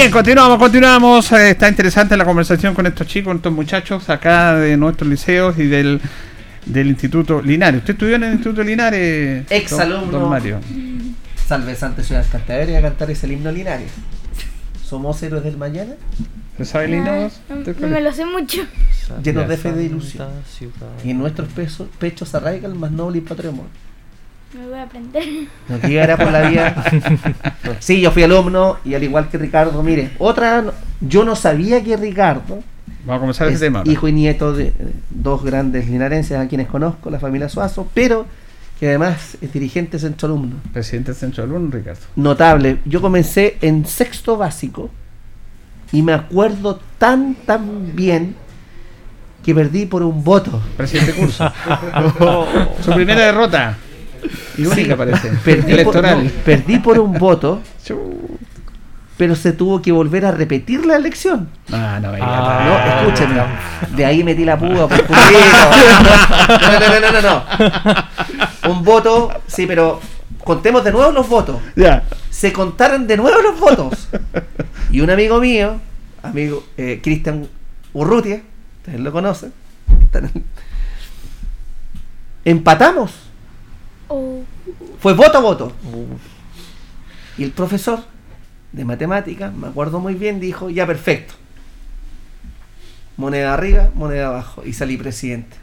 Bien, continuamos, continuamos. Eh, está interesante la conversación con estos chicos, estos muchachos acá de nuestros liceos y del, del Instituto Linares. ¿Usted estudió en el Instituto Linares? Ex don- alumno. Don Mario. Salve Santa Ciudad Cantabria a cantar ese himno Linares. ¿Somos héroes del mañana? ¿Se sabe el himno? vos? No, no me lo sé mucho. Llenos de fe de ilusión. Y en nuestros pesos- pechos arraiga el más noble y patrio amor. Me voy a aprender. No llegará por la vía. Sí, yo fui alumno y al igual que Ricardo, mire, otra, yo no sabía que Ricardo Vamos a comenzar es ese tema. hijo y nieto de eh, dos grandes linarenses a quienes conozco, la familia Suazo, pero que además es dirigente centro alumno. Presidente Centro Alumno, Ricardo. Notable. Yo comencé en sexto básico y me acuerdo tan, tan bien que perdí por un voto. Presidente de curso. Su primera derrota. Y única, parece. Perdí Electoral. Por, no, perdí por un voto, pero se tuvo que volver a repetir la elección. Ah, no, Ah, no, escúchenme. De ahí metí la púa por. No, no, no, no, no, no. Un voto, sí, pero contemos de nuevo los votos. Ya. Se contaron de nuevo los votos. Y un amigo mío, amigo eh, Cristian Urrutia, ustedes lo conocen, empatamos. Oh. Fue voto a voto. Y el profesor de matemáticas, me acuerdo muy bien, dijo, ya perfecto. Moneda arriba, moneda abajo. Y salí presidente.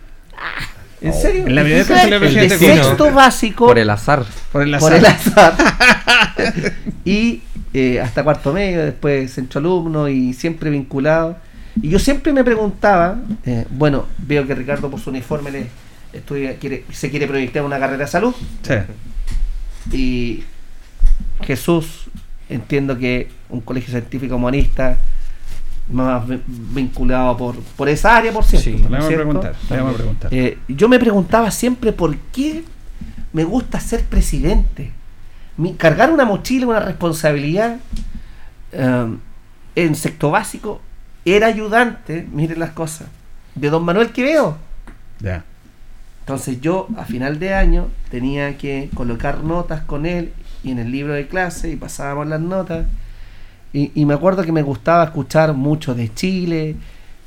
¿En serio? En la primera El de presidente, sexto básico. Por el azar. Por el Por azar. el azar. y eh, hasta cuarto medio, después centro alumno y siempre vinculado. Y yo siempre me preguntaba, eh, bueno, veo que Ricardo por su uniforme le estudia, quiere, se quiere proyectar una carrera de salud. Sí. Y Jesús, entiendo que un colegio científico humanista más vi- vinculado por, por esa área, por cierto. Sí, ¿no le vamos a preguntar, le vamos a preguntar. Eh, yo me preguntaba siempre por qué me gusta ser presidente. Mi- cargar una mochila, una responsabilidad eh, en sexto básico, era ayudante, miren las cosas, de don Manuel Quevedo. Ya. Entonces yo a final de año tenía que colocar notas con él y en el libro de clase y pasábamos las notas. Y, y me acuerdo que me gustaba escuchar mucho de Chile,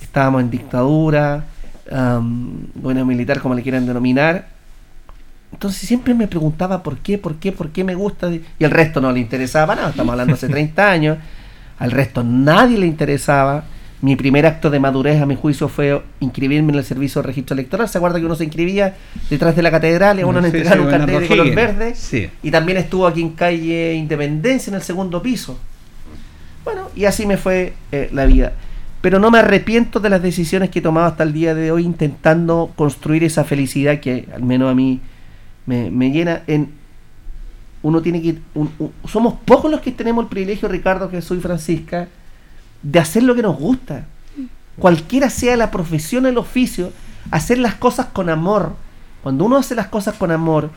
estábamos en dictadura, am, bueno, militar como le quieran denominar. Entonces siempre me preguntaba por qué, por qué, por qué me gusta. Y el resto no le interesaba nada, estamos hablando hace 30 años. Al resto nadie le interesaba. Mi primer acto de madurez, a mi juicio, fue inscribirme en el servicio de registro electoral. ¿Se acuerda que uno se inscribía detrás de la catedral y a uno le Sí, sí, un cartel de color verde? Sí. Y también estuvo aquí en calle Independencia, en el segundo piso. Bueno, y así me fue eh, la vida. Pero no me arrepiento de las decisiones que he tomado hasta el día de hoy intentando construir esa felicidad que al menos a mí me, me llena en... Uno tiene que... un- un- somos pocos los que tenemos el privilegio, Ricardo, que soy Francisca, de hacer lo que nos gusta. Cualquiera sea la profesión, el oficio, hacer las cosas con amor. Cuando uno hace las cosas con amor,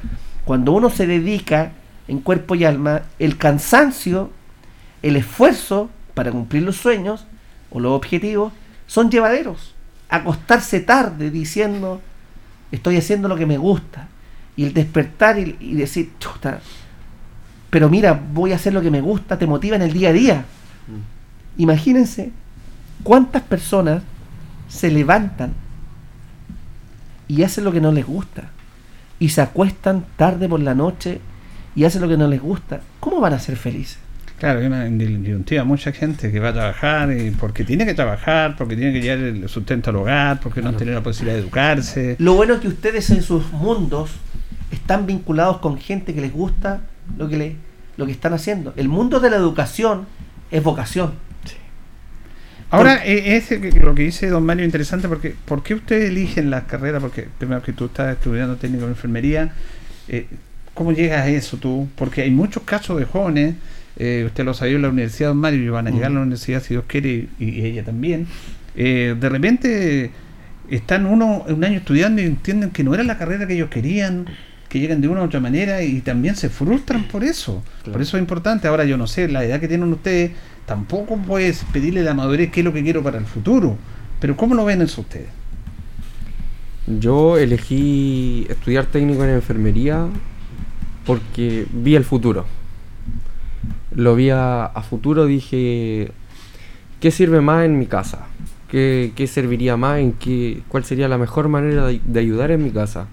cuando uno se dedica en cuerpo y alma, el cansancio, el esfuerzo para cumplir los sueños o los objetivos son llevaderos. Acostarse tarde diciendo, estoy haciendo lo que me gusta. Y el despertar y, decir, chuta, pero mira, voy a hacer lo que me gusta, te motiva en el día a día. Imagínense cuántas personas se levantan y hacen lo que no les gusta. Y se acuestan tarde por la noche y hacen lo que no les gusta. ¿Cómo van a ser felices? Claro, hay una disyuntiva, mucha gente que va a trabajar y porque tiene que trabajar, porque tiene que llevar el sustento al hogar, porque no tiene la posibilidad de educarse. Lo bueno es que ustedes en sus mundos están vinculados con gente que les gusta lo que, le, lo que están haciendo. El mundo de la educación es vocación. Ahora, eh, ese que- lo que dice don Mario es interesante porque ¿por qué ustedes eligen la carrera? Porque primero que tú estás estudiando técnico en enfermería, eh, ¿cómo llegas a eso tú? Porque hay muchos casos de jóvenes, eh, usted lo sabía en la universidad, don Mario, y van a llegar a la universidad si Dios quiere y, y ella también. eh, de repente están uno un año estudiando y entienden que no era la carrera que ellos querían, que llegan de una u otra manera y también se frustran por eso. Por eso es importante. Ahora yo no sé, la edad que tienen ustedes, tampoco puedes pedirle la madurez qué es lo que quiero para el futuro. Pero ¿cómo lo ven eso ustedes? Yo elegí estudiar técnico en enfermería porque vi el futuro. Lo vi a, futuro, dije, ¿qué sirve más en mi casa? ¿Qué, qué serviría más? ¿En qué, ¿Cuál sería la mejor manera de, de ayudar en mi casa?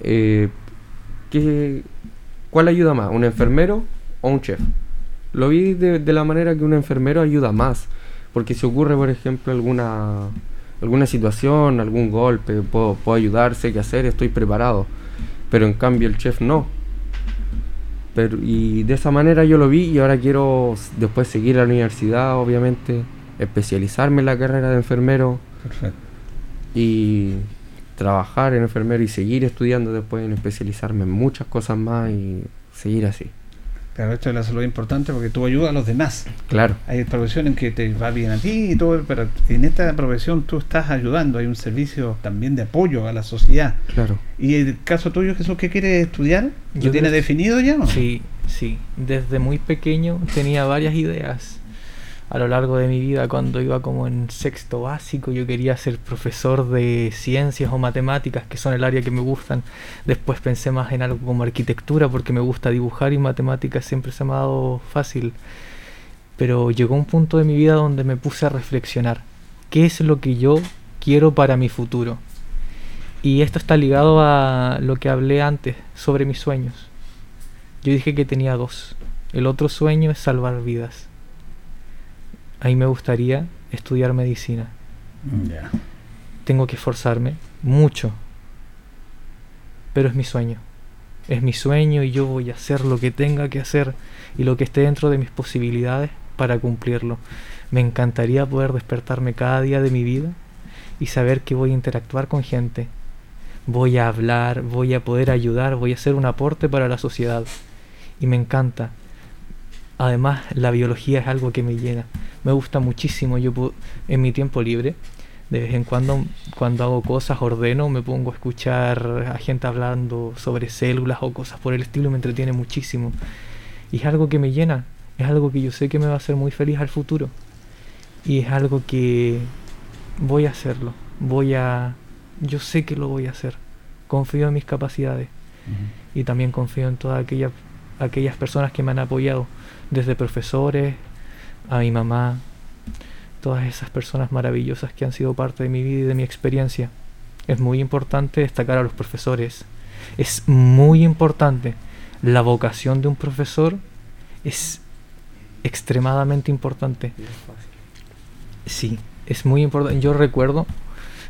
Eh, ¿qué- ¿Cuál ayuda más? ¿Un enfermero o un chef? Lo vi de, de la manera que un enfermero ayuda más. Porque si ocurre, por ejemplo, alguna, alguna situación, algún golpe, puedo, puedo ayudar, sé qué hacer, estoy preparado. Pero en cambio el chef no. Pero, y de esa manera yo lo vi y ahora quiero después seguir a la universidad, obviamente, especializarme en la carrera de enfermero Perfecto. y trabajar en enfermero y seguir estudiando después en especializarme en muchas cosas más y seguir así. Claro, esto de la salud es importante porque tú ayudas a los demás. Claro. Hay profesiones en que te va bien a ti y todo, pero en esta profesión tú estás ayudando. Hay un servicio también de apoyo a la sociedad. Claro. ¿Y el caso tuyo, Jesús, qué quieres estudiar? ¿Lo Yo tienes definido ya? o? Sí, sí. Desde muy pequeño tenía varias ideas. A lo largo de mi vida, cuando iba como en sexto básico, yo quería ser profesor de ciencias o matemáticas, que son el área que me gustan. Después pensé más en algo como arquitectura, porque me gusta dibujar y matemáticas siempre se me ha dado fácil. Pero llegó un punto de mi vida donde me puse a reflexionar. ¿Qué es lo que yo quiero para mi futuro? Y esto está ligado a lo que hablé antes sobre mis sueños. Yo dije que tenía dos. El otro sueño es salvar vidas. Ahí me gustaría estudiar medicina. Tengo que esforzarme mucho. Pero es mi sueño. Es mi sueño y yo voy a hacer lo que tenga que hacer y lo que esté dentro de mis posibilidades para cumplirlo. Me encantaría poder despertarme cada día de mi vida y saber que voy a interactuar con gente. Voy a hablar, voy a poder ayudar, voy a hacer un aporte para la sociedad. Y me encanta. Además, la biología es algo que me llena. Me gusta muchísimo. Yo en mi tiempo libre, de vez en cuando, cuando hago cosas, ordeno, me pongo a escuchar a gente hablando sobre células o cosas por el estilo, me entretiene muchísimo. Y es algo que me llena. Es algo que yo sé que me va a hacer muy feliz al futuro. Y es algo que voy a hacerlo. Voy a... Yo sé que lo voy a hacer. Confío en mis capacidades. Y también confío en todas aquellas, aquellas personas que me han apoyado. Desde profesores, a mi mamá. Todas esas personas maravillosas que han sido parte de mi vida y de mi experiencia. Es muy importante destacar a los profesores. Es muy importante. La vocación de un profesor es extremadamente importante. Sí, es muy importante. Yo recuerdo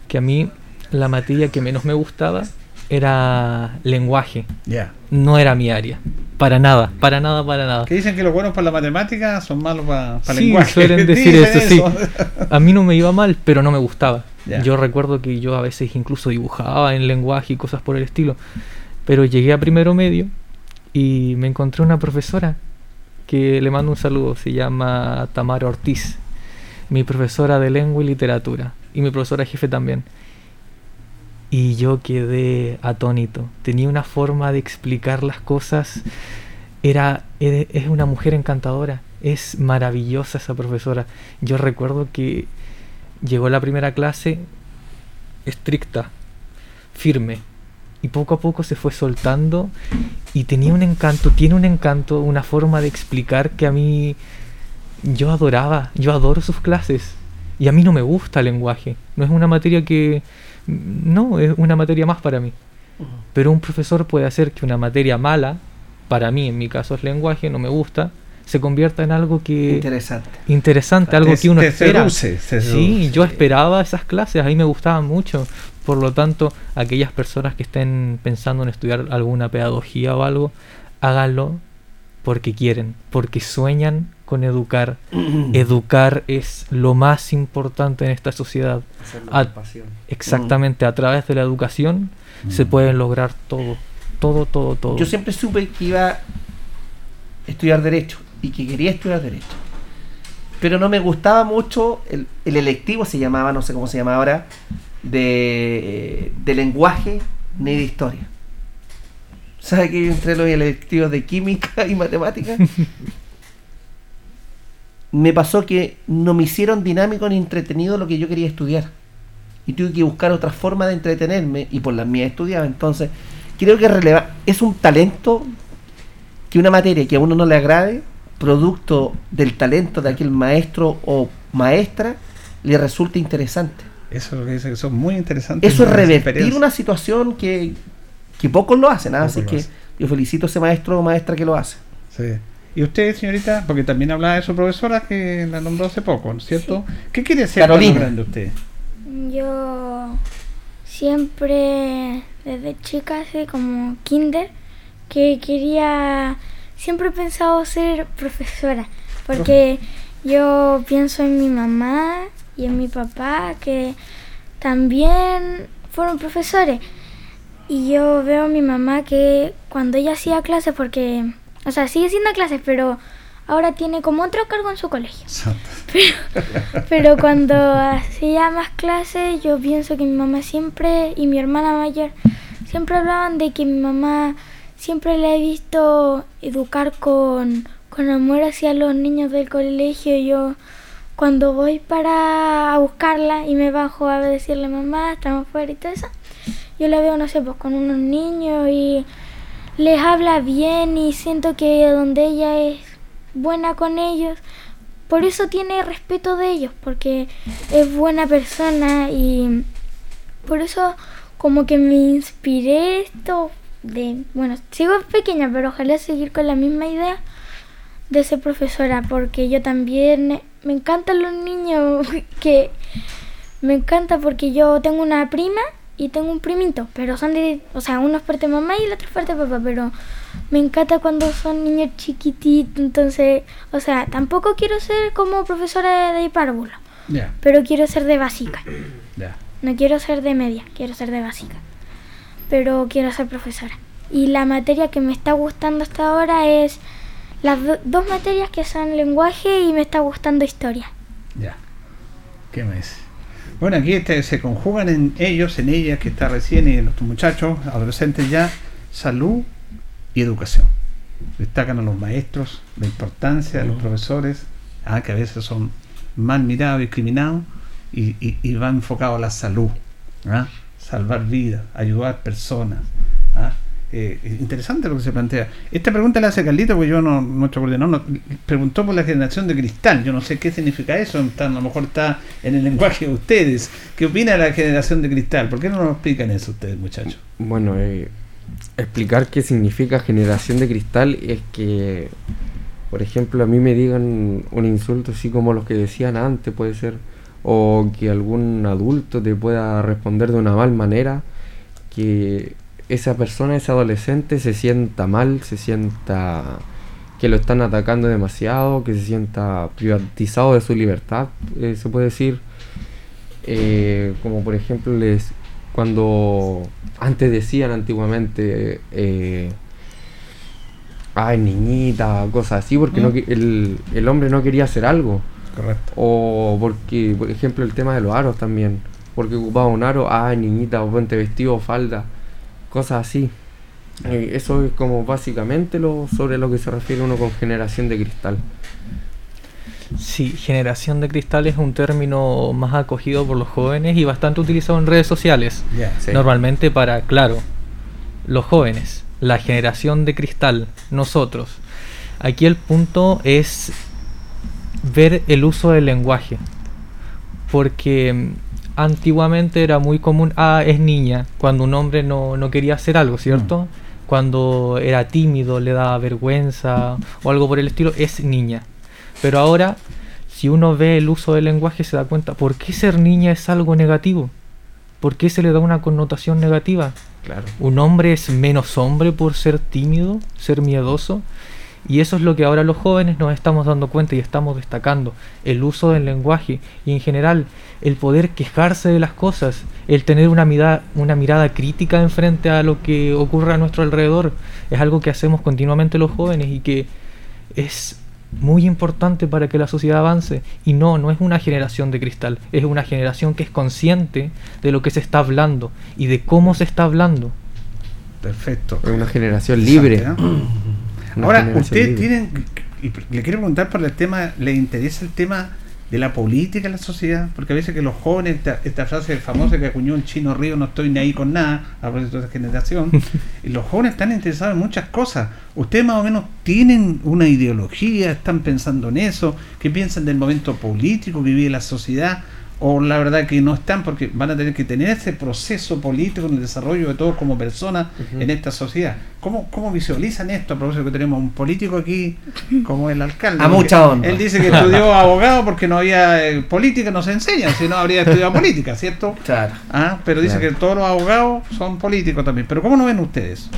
que a mí la materia que menos me gustaba era lenguaje. No era mi área. Para nada, para nada, para nada. Que dicen que los buenos para la matemática son malos para, para Sí, lenguaje. suelen decir eso, sí. A mí no me iba mal, pero no me gustaba. Ya. Yo recuerdo que yo a veces incluso dibujaba en lenguaje y cosas por el estilo. Pero llegué a primero medio y me encontré una profesora que le mando un saludo, se llama Tamara Ortiz, mi profesora de lengua y literatura, y mi profesora jefe también. Y yo quedé atónito. Tenía una forma de explicar las cosas. Era, es una mujer encantadora. Es maravillosa esa profesora. Yo recuerdo que llegó la primera clase estricta, firme. Y poco a poco se fue soltando y tenía un encanto, tiene un encanto, una forma de explicar que a mí yo adoraba, yo adoro sus clases. Y a mí no me gusta el lenguaje. No es una materia que... No, es una materia más para mí. Pero un profesor puede hacer que una materia mala, para mí en mi caso es lenguaje, no me gusta, se convierta en algo que... Interesante. Interesante, algo Te- que uno te espera. seduce, te sí, seduce. yo esperaba esas clases, a mí me gustaban mucho. Por lo tanto, aquellas personas que estén pensando en estudiar alguna pedagogía o algo, háganlo porque quieren, porque sueñan con educar. educar es lo más importante en esta sociedad. Hacerlo A- exactamente, a través de la educación se pueden lograr todo, todo, todo, todo. Yo siempre supe que iba a estudiar Derecho y que quería estudiar Derecho. Pero no me gustaba mucho el, el electivo, se llamaba, no sé cómo se llama ahora, de, de lenguaje ni de historia. ¿Sabe que yo entre los electivos de química y matemáticas? me pasó que no me hicieron dinámico ni entretenido lo que yo quería estudiar. Y tuve que buscar otra forma de entretenerme y por las mías estudiaba. Entonces, creo que releva es un talento que una materia que a uno no le agrade, producto del talento de aquel maestro o maestra, le resulte interesante. Eso es lo que dice que son muy interesantes. Eso es revertir una situación que, que pocos lo hacen. ¿ah? Así que yo felicito a ese maestro o maestra que lo hace. Sí. Y usted, señorita, porque también hablaba de su profesora que la nombró hace poco, ¿no es cierto? ¿Qué quiere ser Carolina. grande usted? Yo siempre, desde chica, así como kinder, que quería, siempre he pensado ser profesora, porque yo pienso en mi mamá y en mi papá, que también fueron profesores. Y yo veo a mi mamá que cuando ella hacía clases, porque, o sea, sigue haciendo clases, pero ahora tiene como otro cargo en su colegio. Pero cuando hacía más clases, yo pienso que mi mamá siempre y mi hermana mayor siempre hablaban de que mi mamá siempre la he visto educar con, con amor hacia los niños del colegio. Yo cuando voy para a buscarla y me bajo a decirle mamá, estamos fuera y todo eso, yo la veo, no sé, pues con unos niños y les habla bien y siento que donde ella es buena con ellos, por eso tiene respeto de ellos, porque es buena persona y por eso como que me inspiré esto de, bueno, sigo pequeña, pero ojalá seguir con la misma idea de ser profesora, porque yo también me encantan los niños, que me encanta porque yo tengo una prima y tengo un primito, pero son de, o sea, uno es parte de mamá y el otro es parte de papá, pero me encanta cuando son niños chiquititos, entonces, o sea, tampoco quiero ser como profesora de Ya, pero quiero ser de básica. ya. No quiero ser de media, quiero ser de básica. Pero quiero ser profesora. Y la materia que me está gustando hasta ahora es las do- dos materias que son lenguaje y me está gustando historia. Ya. ¿Qué me dice? Bueno, aquí este, se conjugan en ellos, en ellas, que está recién, y en los muchachos, adolescentes ya, salud y educación. Destacan a los maestros, la importancia de los profesores, ah, que a veces son mal mirados y discriminados, y, y, y va enfocado a la salud, ¿ah? salvar vidas, ayudar personas. ¿ah? Eh, es interesante lo que se plantea. Esta pregunta la hace Carlito, porque yo no, nuestro coordinador nos preguntó por la generación de cristal. Yo no sé qué significa eso, está- a lo mejor está en el lenguaje de ustedes. ¿Qué opina la generación de cristal? ¿Por qué no nos explican eso ustedes, muchachos? Bueno, eh, explicar qué significa generación de cristal es que, por ejemplo, a mí me digan un insulto así como los que decían antes, puede ser, o que algún adulto te pueda responder de una mal manera, que esa persona, ese adolescente se sienta mal, se sienta que lo están atacando demasiado, que se sienta privatizado de su libertad, eh, se puede decir. Eh, como por ejemplo les cuando antes decían antiguamente eh, ay niñita cosas así porque Mm. el, el hombre no quería hacer algo Correcto. o porque por ejemplo el tema de los aros también porque ocupaba un aro ay niñita o ponte vestido o falda cosas así Eh, eso es como básicamente lo sobre lo que se refiere uno con generación de cristal Sí, generación de cristal es un término más acogido por los jóvenes y bastante utilizado en redes sociales. Sí. Normalmente para, claro, los jóvenes, la generación de cristal, nosotros. Aquí el punto es ver el uso del lenguaje. Porque antiguamente era muy común, ah, es niña, cuando un hombre no, no quería hacer algo, ¿cierto? Cuando era tímido, le daba vergüenza o algo por el estilo, es niña. Pero ahora, si uno ve el uso del lenguaje, se da cuenta, ¿por qué ser niña es algo negativo? ¿Por qué se le da una connotación negativa? Claro. Un hombre es menos hombre por ser tímido, ser miedoso. Y eso es lo que ahora los jóvenes nos estamos dando cuenta y estamos destacando. El uso del lenguaje y en general el poder quejarse de las cosas, el tener una mirada, una mirada crítica en frente a lo que ocurre a nuestro alrededor. Es algo que hacemos continuamente los jóvenes y que es muy importante para que la sociedad avance. Y no, no es una generación de cristal, es una generación que es consciente de lo que se está hablando y de cómo se está hablando. Perfecto. es una generación libre ¿eh? Ahora, ustedes tienen, y le quiero preguntar por el tema, ¿le interesa el tema de la política en la sociedad? Porque a veces que los jóvenes, esta, esta frase famosa que acuñó un chino río, no estoy ni ahí con nada, a propósito de esa generación, y los jóvenes están interesados en muchas cosas. ¿Ustedes más o menos tienen una ideología, están pensando en eso? ¿Qué piensan del momento político que vive la sociedad? O la verdad que no están porque van a tener que tener ese proceso político en el desarrollo de todos como personas en esta sociedad. ¿Cómo, ¿Cómo visualizan esto? A propósito que tenemos un político aquí como el alcalde. A mucha honra. Él dice que estudió abogado porque no había eh, política, no se enseña, si no habría estudiado política, ¿cierto? Claro. Ah, pero dice Claro. que todos los abogados son políticos también. Pero ¿cómo lo ven ustedes?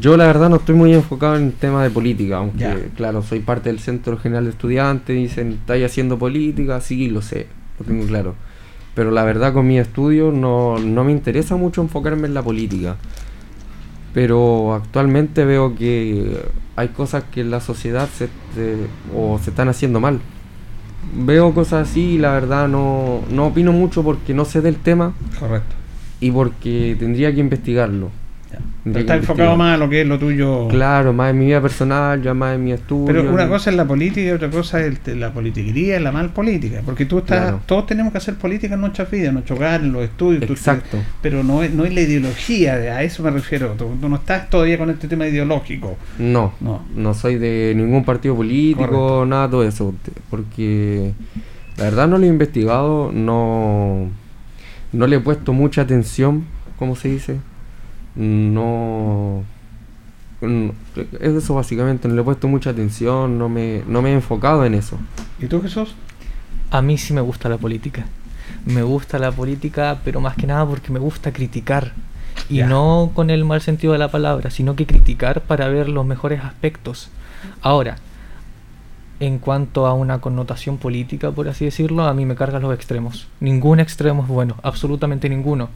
Yo la verdad no estoy muy enfocado en el tema de política, aunque Ya. claro, soy parte del Centro General de Estudiantes, dicen, ¿estáis haciendo política? Sí, lo sé, lo tengo claro. Pero la verdad con mi estudio no, no me interesa mucho enfocarme en la política. Pero actualmente veo que hay cosas que en la sociedad se, se- o se están haciendo mal. Veo cosas así y la verdad no, no opino mucho porque no sé del tema Correcto. y porque tendría que investigarlo. Pero está enfocado más a lo que es lo tuyo. Claro, más en mi vida personal, ya más en mi estudio. Pero una cosa es la política y otra cosa es la politiquería la mal política. Porque tú estás, Claro. todos tenemos que hacer política en nuestras vidas, en nuestro hogar, en los estudios. tú- Exacto. pero no es, no es la ideología, a eso me refiero. Tú, tú no estás todavía con este tema ideológico. No, No. no, soy de ningún partido político, Correcto. nada de todo eso. Porque la verdad no lo he investigado, no, no le he puesto mucha atención, ¿cómo se dice? No. no, Es eso básicamente, no le he puesto mucha atención, no me, no me he enfocado en eso. ¿Y tú, Jesús? A mí sí me gusta la política. Me gusta la política, pero más que nada porque me gusta criticar. Y no con el mal sentido de la palabra, sino que criticar para ver los mejores aspectos. Ahora, en cuanto a una connotación política, por así decirlo, a mí me cargan los extremos. Ningún extremo es bueno, absolutamente ninguno.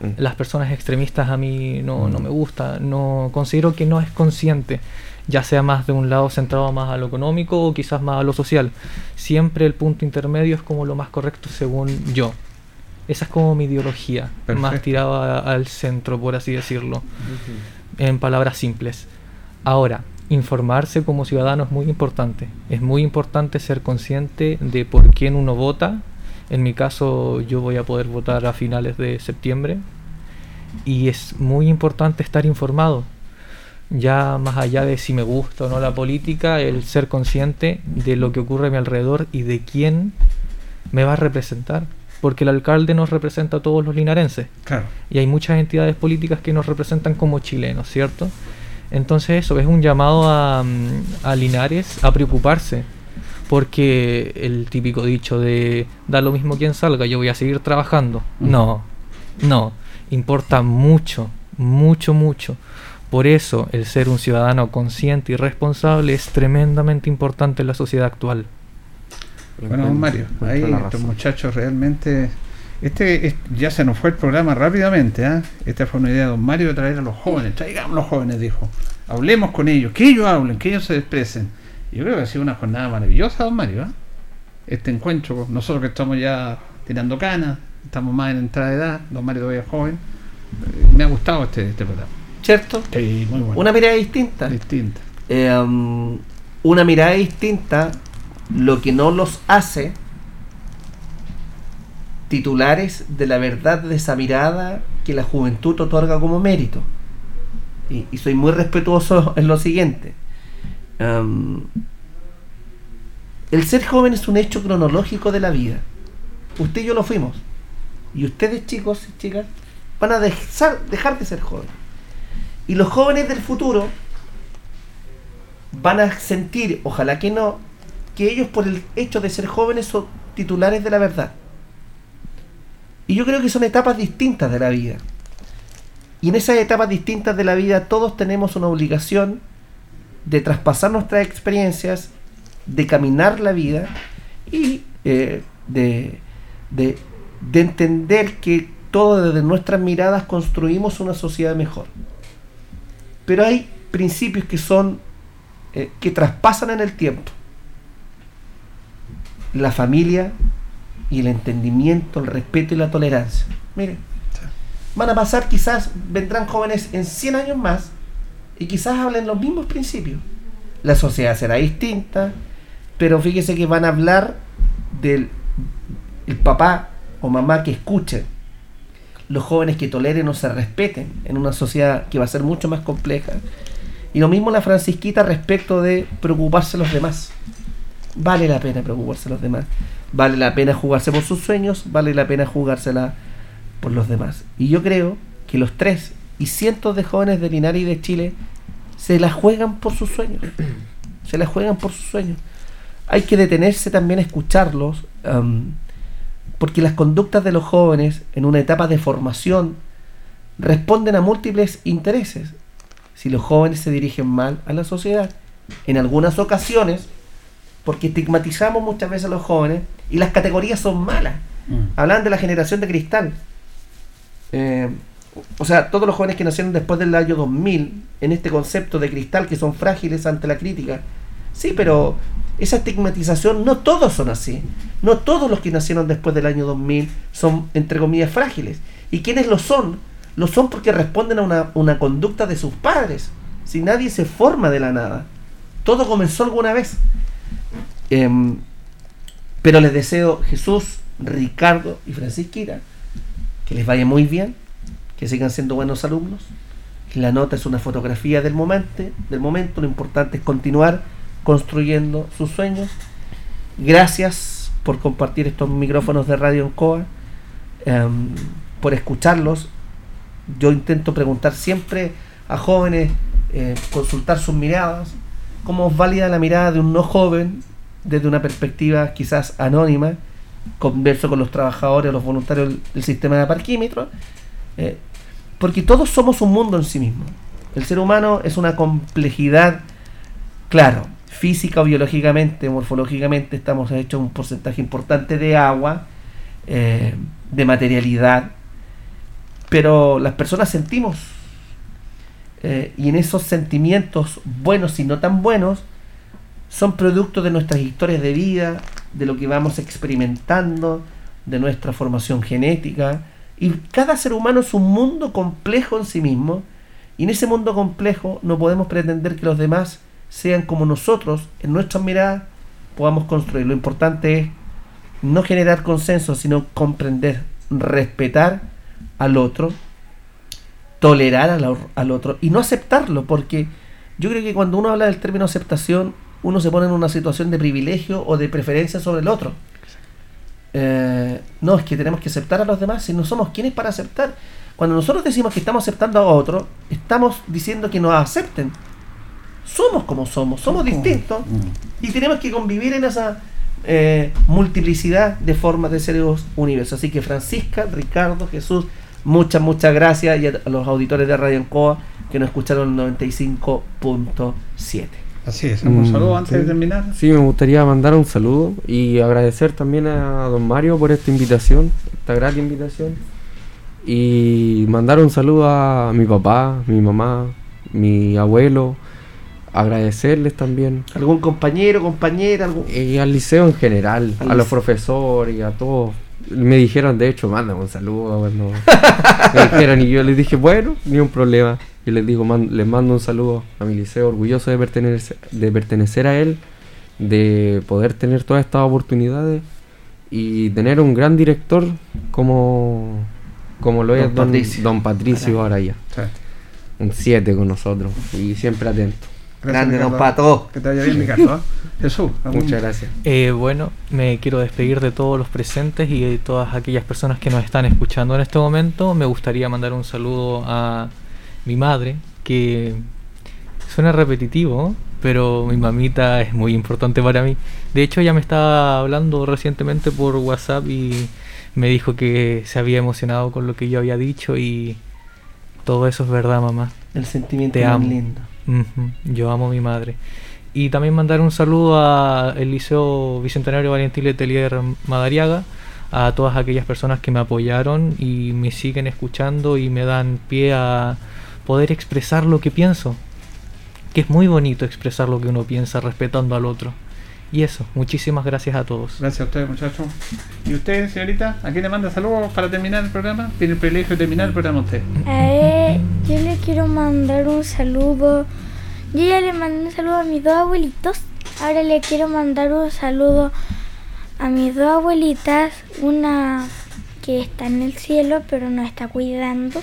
Mm. Las personas extremistas a mí no, no me gusta, no considero que no es consciente. ya sea más de un lado centrado más a lo económico o quizás más a lo social. Siempre el punto intermedio es como lo más correcto según yo. Esa es como mi ideología, más tirada al centro, por así decirlo, en palabras simples. Ahora, informarse como ciudadano es muy importante. Es muy importante ser consciente de por quién uno vota. En mi caso, yo voy a poder votar a finales de septiembre. Y es muy importante estar informado. Ya más allá de si me gusta o no la política, el ser consciente de lo que ocurre a mi alrededor y de quién me va a representar. Porque el alcalde nos representa a todos los linarenses. Claro. Y hay muchas entidades políticas que nos representan como chilenos, ¿cierto? Entonces eso es un llamado a, mm, a Linares a preocuparse. Porque el típico dicho de da lo mismo quien salga, yo voy a seguir trabajando. No, no. Importa mucho, mucho, mucho. Por eso el ser un ciudadano consciente y responsable es tremendamente importante en la sociedad actual. Bueno, don Mario, ahí estos muchachos realmente. Este es- ya se nos fue el programa rápidamente. ¿ah? Esta fue una idea de don Mario de traer a los jóvenes. Traigamos a los jóvenes, dijo. Hablemos con ellos, que ellos hablen, que ellos se expresen. Yo creo que ha sido una jornada maravillosa, don Mario. ¿ah? Este encuentro, nosotros que estamos ya tirando canas, estamos más en entrada de edad, don Mario todavía es joven. eh, Me ha gustado este, este programa. ¿Cierto? Sí, muy bueno. Una mirada distinta. Distinta. Eh, um, una mirada distinta, lo que no los hace titulares de la verdad de esa mirada que la juventud otorga como mérito. Y, y soy muy respetuoso en lo siguiente. Um, el ser joven es un hecho cronológico de la vida. Usted y yo lo fuimos. Y ustedes, chicos y chicas, van a dejar de ser jóvenes. Y los jóvenes del futuro van a sentir, ojalá que no, que ellos por el hecho de ser jóvenes son titulares de la verdad. Y yo creo que son etapas distintas de la vida. Y en esas etapas distintas de la vida todos tenemos una obligación de traspasar nuestras experiencias, de caminar la vida y eh, de, de, de entender que todo desde nuestras miradas construimos una sociedad mejor. Pero hay principios que son eh, que traspasan en el tiempo. La familia y el entendimiento, el respeto y la tolerancia. Miren, van a pasar quizás, vendrán jóvenes en 100 años más y quizás hablen los mismos principios. La sociedad será distinta, pero fíjese que van a hablar del el papá o mamá que escuchen, los jóvenes que toleren o se respeten en una sociedad que va a ser mucho más compleja. Y lo mismo la francisquita respecto de preocuparse los demás. Vale la pena preocuparse los demás. Vale la pena jugarse por sus sueños, vale la pena jugársela por los demás. Y yo creo que los tres y cientos de jóvenes de Linares y de Chile se la juegan por sus sueños. Se la juegan por sus sueños. Hay que detenerse también a escucharlos, am, porque las conductas de los jóvenes en una etapa de formación responden a múltiples intereses. Si los jóvenes se dirigen mal a la sociedad, en algunas ocasiones, porque estigmatizamos muchas veces a los jóvenes y las categorías son malas. Hablan de la generación de cristal. Eh, o sea, todos los jóvenes que nacieron después del año 2000, en este concepto de cristal, que son frágiles ante la crítica. Sí, pero esa estigmatización, no todos son así. No todos los que nacieron después del año 2000 son, entre comillas, frágiles. Y quienes lo son, lo son porque responden a una, una conducta de sus padres. Si nadie se forma de la nada. Todo comenzó alguna vez. Em, pero les deseo, Jesús, Ricardo y Francisquita, que les vaya muy bien, que sigan siendo buenos alumnos. La nota es una fotografía del momento, del momento, lo importante es continuar construyendo sus sueños. Gracias por compartir estos micrófonos de Radio Encoa, em, por escucharlos. Yo intento preguntar siempre a jóvenes, eh, consultar sus miradas, cómo es válida la mirada de un no joven desde una perspectiva quizás anónima. Converso con los trabajadores, los voluntarios del, sistema de parquímetros, eh, porque todos somos un mundo en sí mismo. El ser humano es una complejidad, claro, física biológicamente, morfológicamente estamos hechos un porcentaje importante de agua, eh, de materialidad, pero las personas sentimos, eh, y en esos sentimientos buenos y no tan buenos son producto de nuestras historias de vida, de lo que vamos experimentando, de nuestra formación genética. Y cada ser humano es un mundo complejo en sí mismo. Y en ese mundo complejo no podemos pretender que los demás sean como nosotros, en nuestras miradas, podamos construir. Lo importante es no generar consenso, sino comprender, respetar al otro, tolerar al, al otro y no aceptarlo, porque yo creo que cuando uno habla del término aceptación, uno se pone en una situación de privilegio o de preferencia sobre el otro. Eh, no, es que tenemos que aceptar a los demás si no somos quienes para aceptar. Cuando nosotros decimos que estamos aceptando a otro, estamos diciendo que nos acepten. Somos como somos, somos distintos y tenemos que convivir en esa eh, multiplicidad de formas de seres universo. Así que Francisca, Ricardo, Jesús, muchas, muchas gracias y a los auditores de Radio Encoa que nos escucharon el 95.7. Así es, un Mm, saludo antes sí. de terminar. Sí, me gustaría mandar un saludo y agradecer también a don Mario por esta invitación, esta gran invitación. Y mandar un saludo a mi papá, mi mamá, mi abuelo. Agradecerles también. ¿Algún compañero, compañera? Algún... Y al liceo en general, Al a los profesores y a todos. Me dijeron, de hecho, mándame un saludo. Cuando me dijeron, y yo les dije, bueno, ni un problema. Y les digo, man- les mando un saludo a mi liceo, orgulloso de pertenecer, de pertenecer a él, de poder tener todas estas oportunidades y tener un gran director como, como lo Don es don Patricio. don Patricio ahora ya. Sí. Un 7 con nosotros y siempre atento. Grande, don. Pato. Que te vaya bien, Ricardo. ¿eh? Jesús. ¿algún- Muchas gracias. Eh, bueno, me quiero despedir de todos los presentes y de todas aquellas personas que nos están escuchando en este momento. Me gustaría mandar un saludo a mi madre, que suena repetitivo, pero mi mamita es muy importante para mí. De hecho, ella me estaba hablando recientemente por WhatsApp y me dijo que se había emocionado con lo que yo había dicho y todo eso es verdad, mamá. El sentimiento Te amo. lindo. Yo amo a mi madre. Y también mandar un saludo al Liceo Bicentenario Valentín Letelier Madariaga, a todas aquellas personas que me apoyaron y me siguen escuchando y me dan pie a poder expresar lo que pienso. Que es muy bonito expresar lo que uno piensa respetando al otro. Y eso, muchísimas gracias a todos. Gracias a ustedes, muchachos. ¿Y usted, señorita? ¿A quién le manda saludos para terminar el programa? Tiene el privilegio de terminar el programa usted. A ver, yo le quiero mandar un saludo. Yo ya le mandé un saludo a mis dos abuelitos. Ahora le quiero mandar un saludo a mis dos abuelitas. Una que está en el cielo, pero nos está cuidando.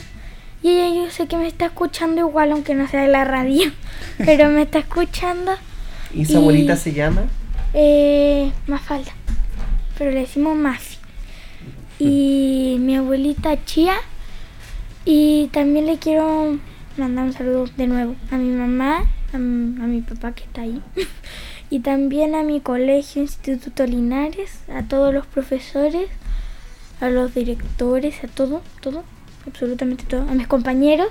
Y ella yo sé que me está escuchando igual, aunque no sea de la radio. pero me está escuchando. ¿Y esa abuelita se llama? Eh, Mafalda. Pero le decimos Mafi. Y mi abuelita Chía. Y también le quiero mandar un saludo de nuevo a mi mamá, a mi papá que está ahí. y también a mi colegio, Instituto Linares, a todos los profesores, a los directores, a todo, todo, absolutamente todo, a mis compañeros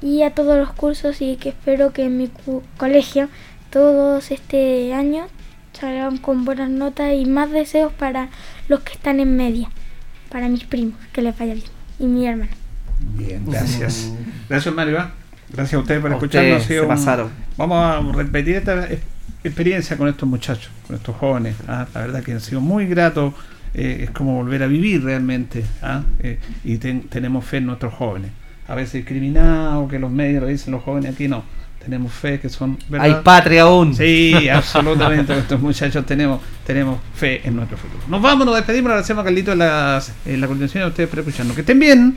y a todos los cursos y que espero que en mi cu- colegio todos este año salgan con buenas notas y más deseos para los que están en media, para mis primos, que les vaya bien, y mi hermano. Bien, gracias. Gracias, Mario. ¿eh? Gracias a ustedes por A escucharnos. sido se un- pasaron. Vamos a repetir esta experiencia con estos muchachos, con estos jóvenes. ¿ah? La verdad que han sido muy gratos. Eh, es como volver a vivir realmente. ¿ah? Eh, y ten- tenemos fe en nuestros jóvenes. A veces discriminados, que los medios lo dicen los jóvenes, aquí no. Tenemos fe que son. ¿verdad? Hay patria aún. Sí, absolutamente. Estos muchachos tenemos, tenemos fe en nuestro futuro. Nos vamos, nos despedimos. Agradecemos a Carlito en, las, en la coordinación y a ustedes por escucharnos. Que estén bien.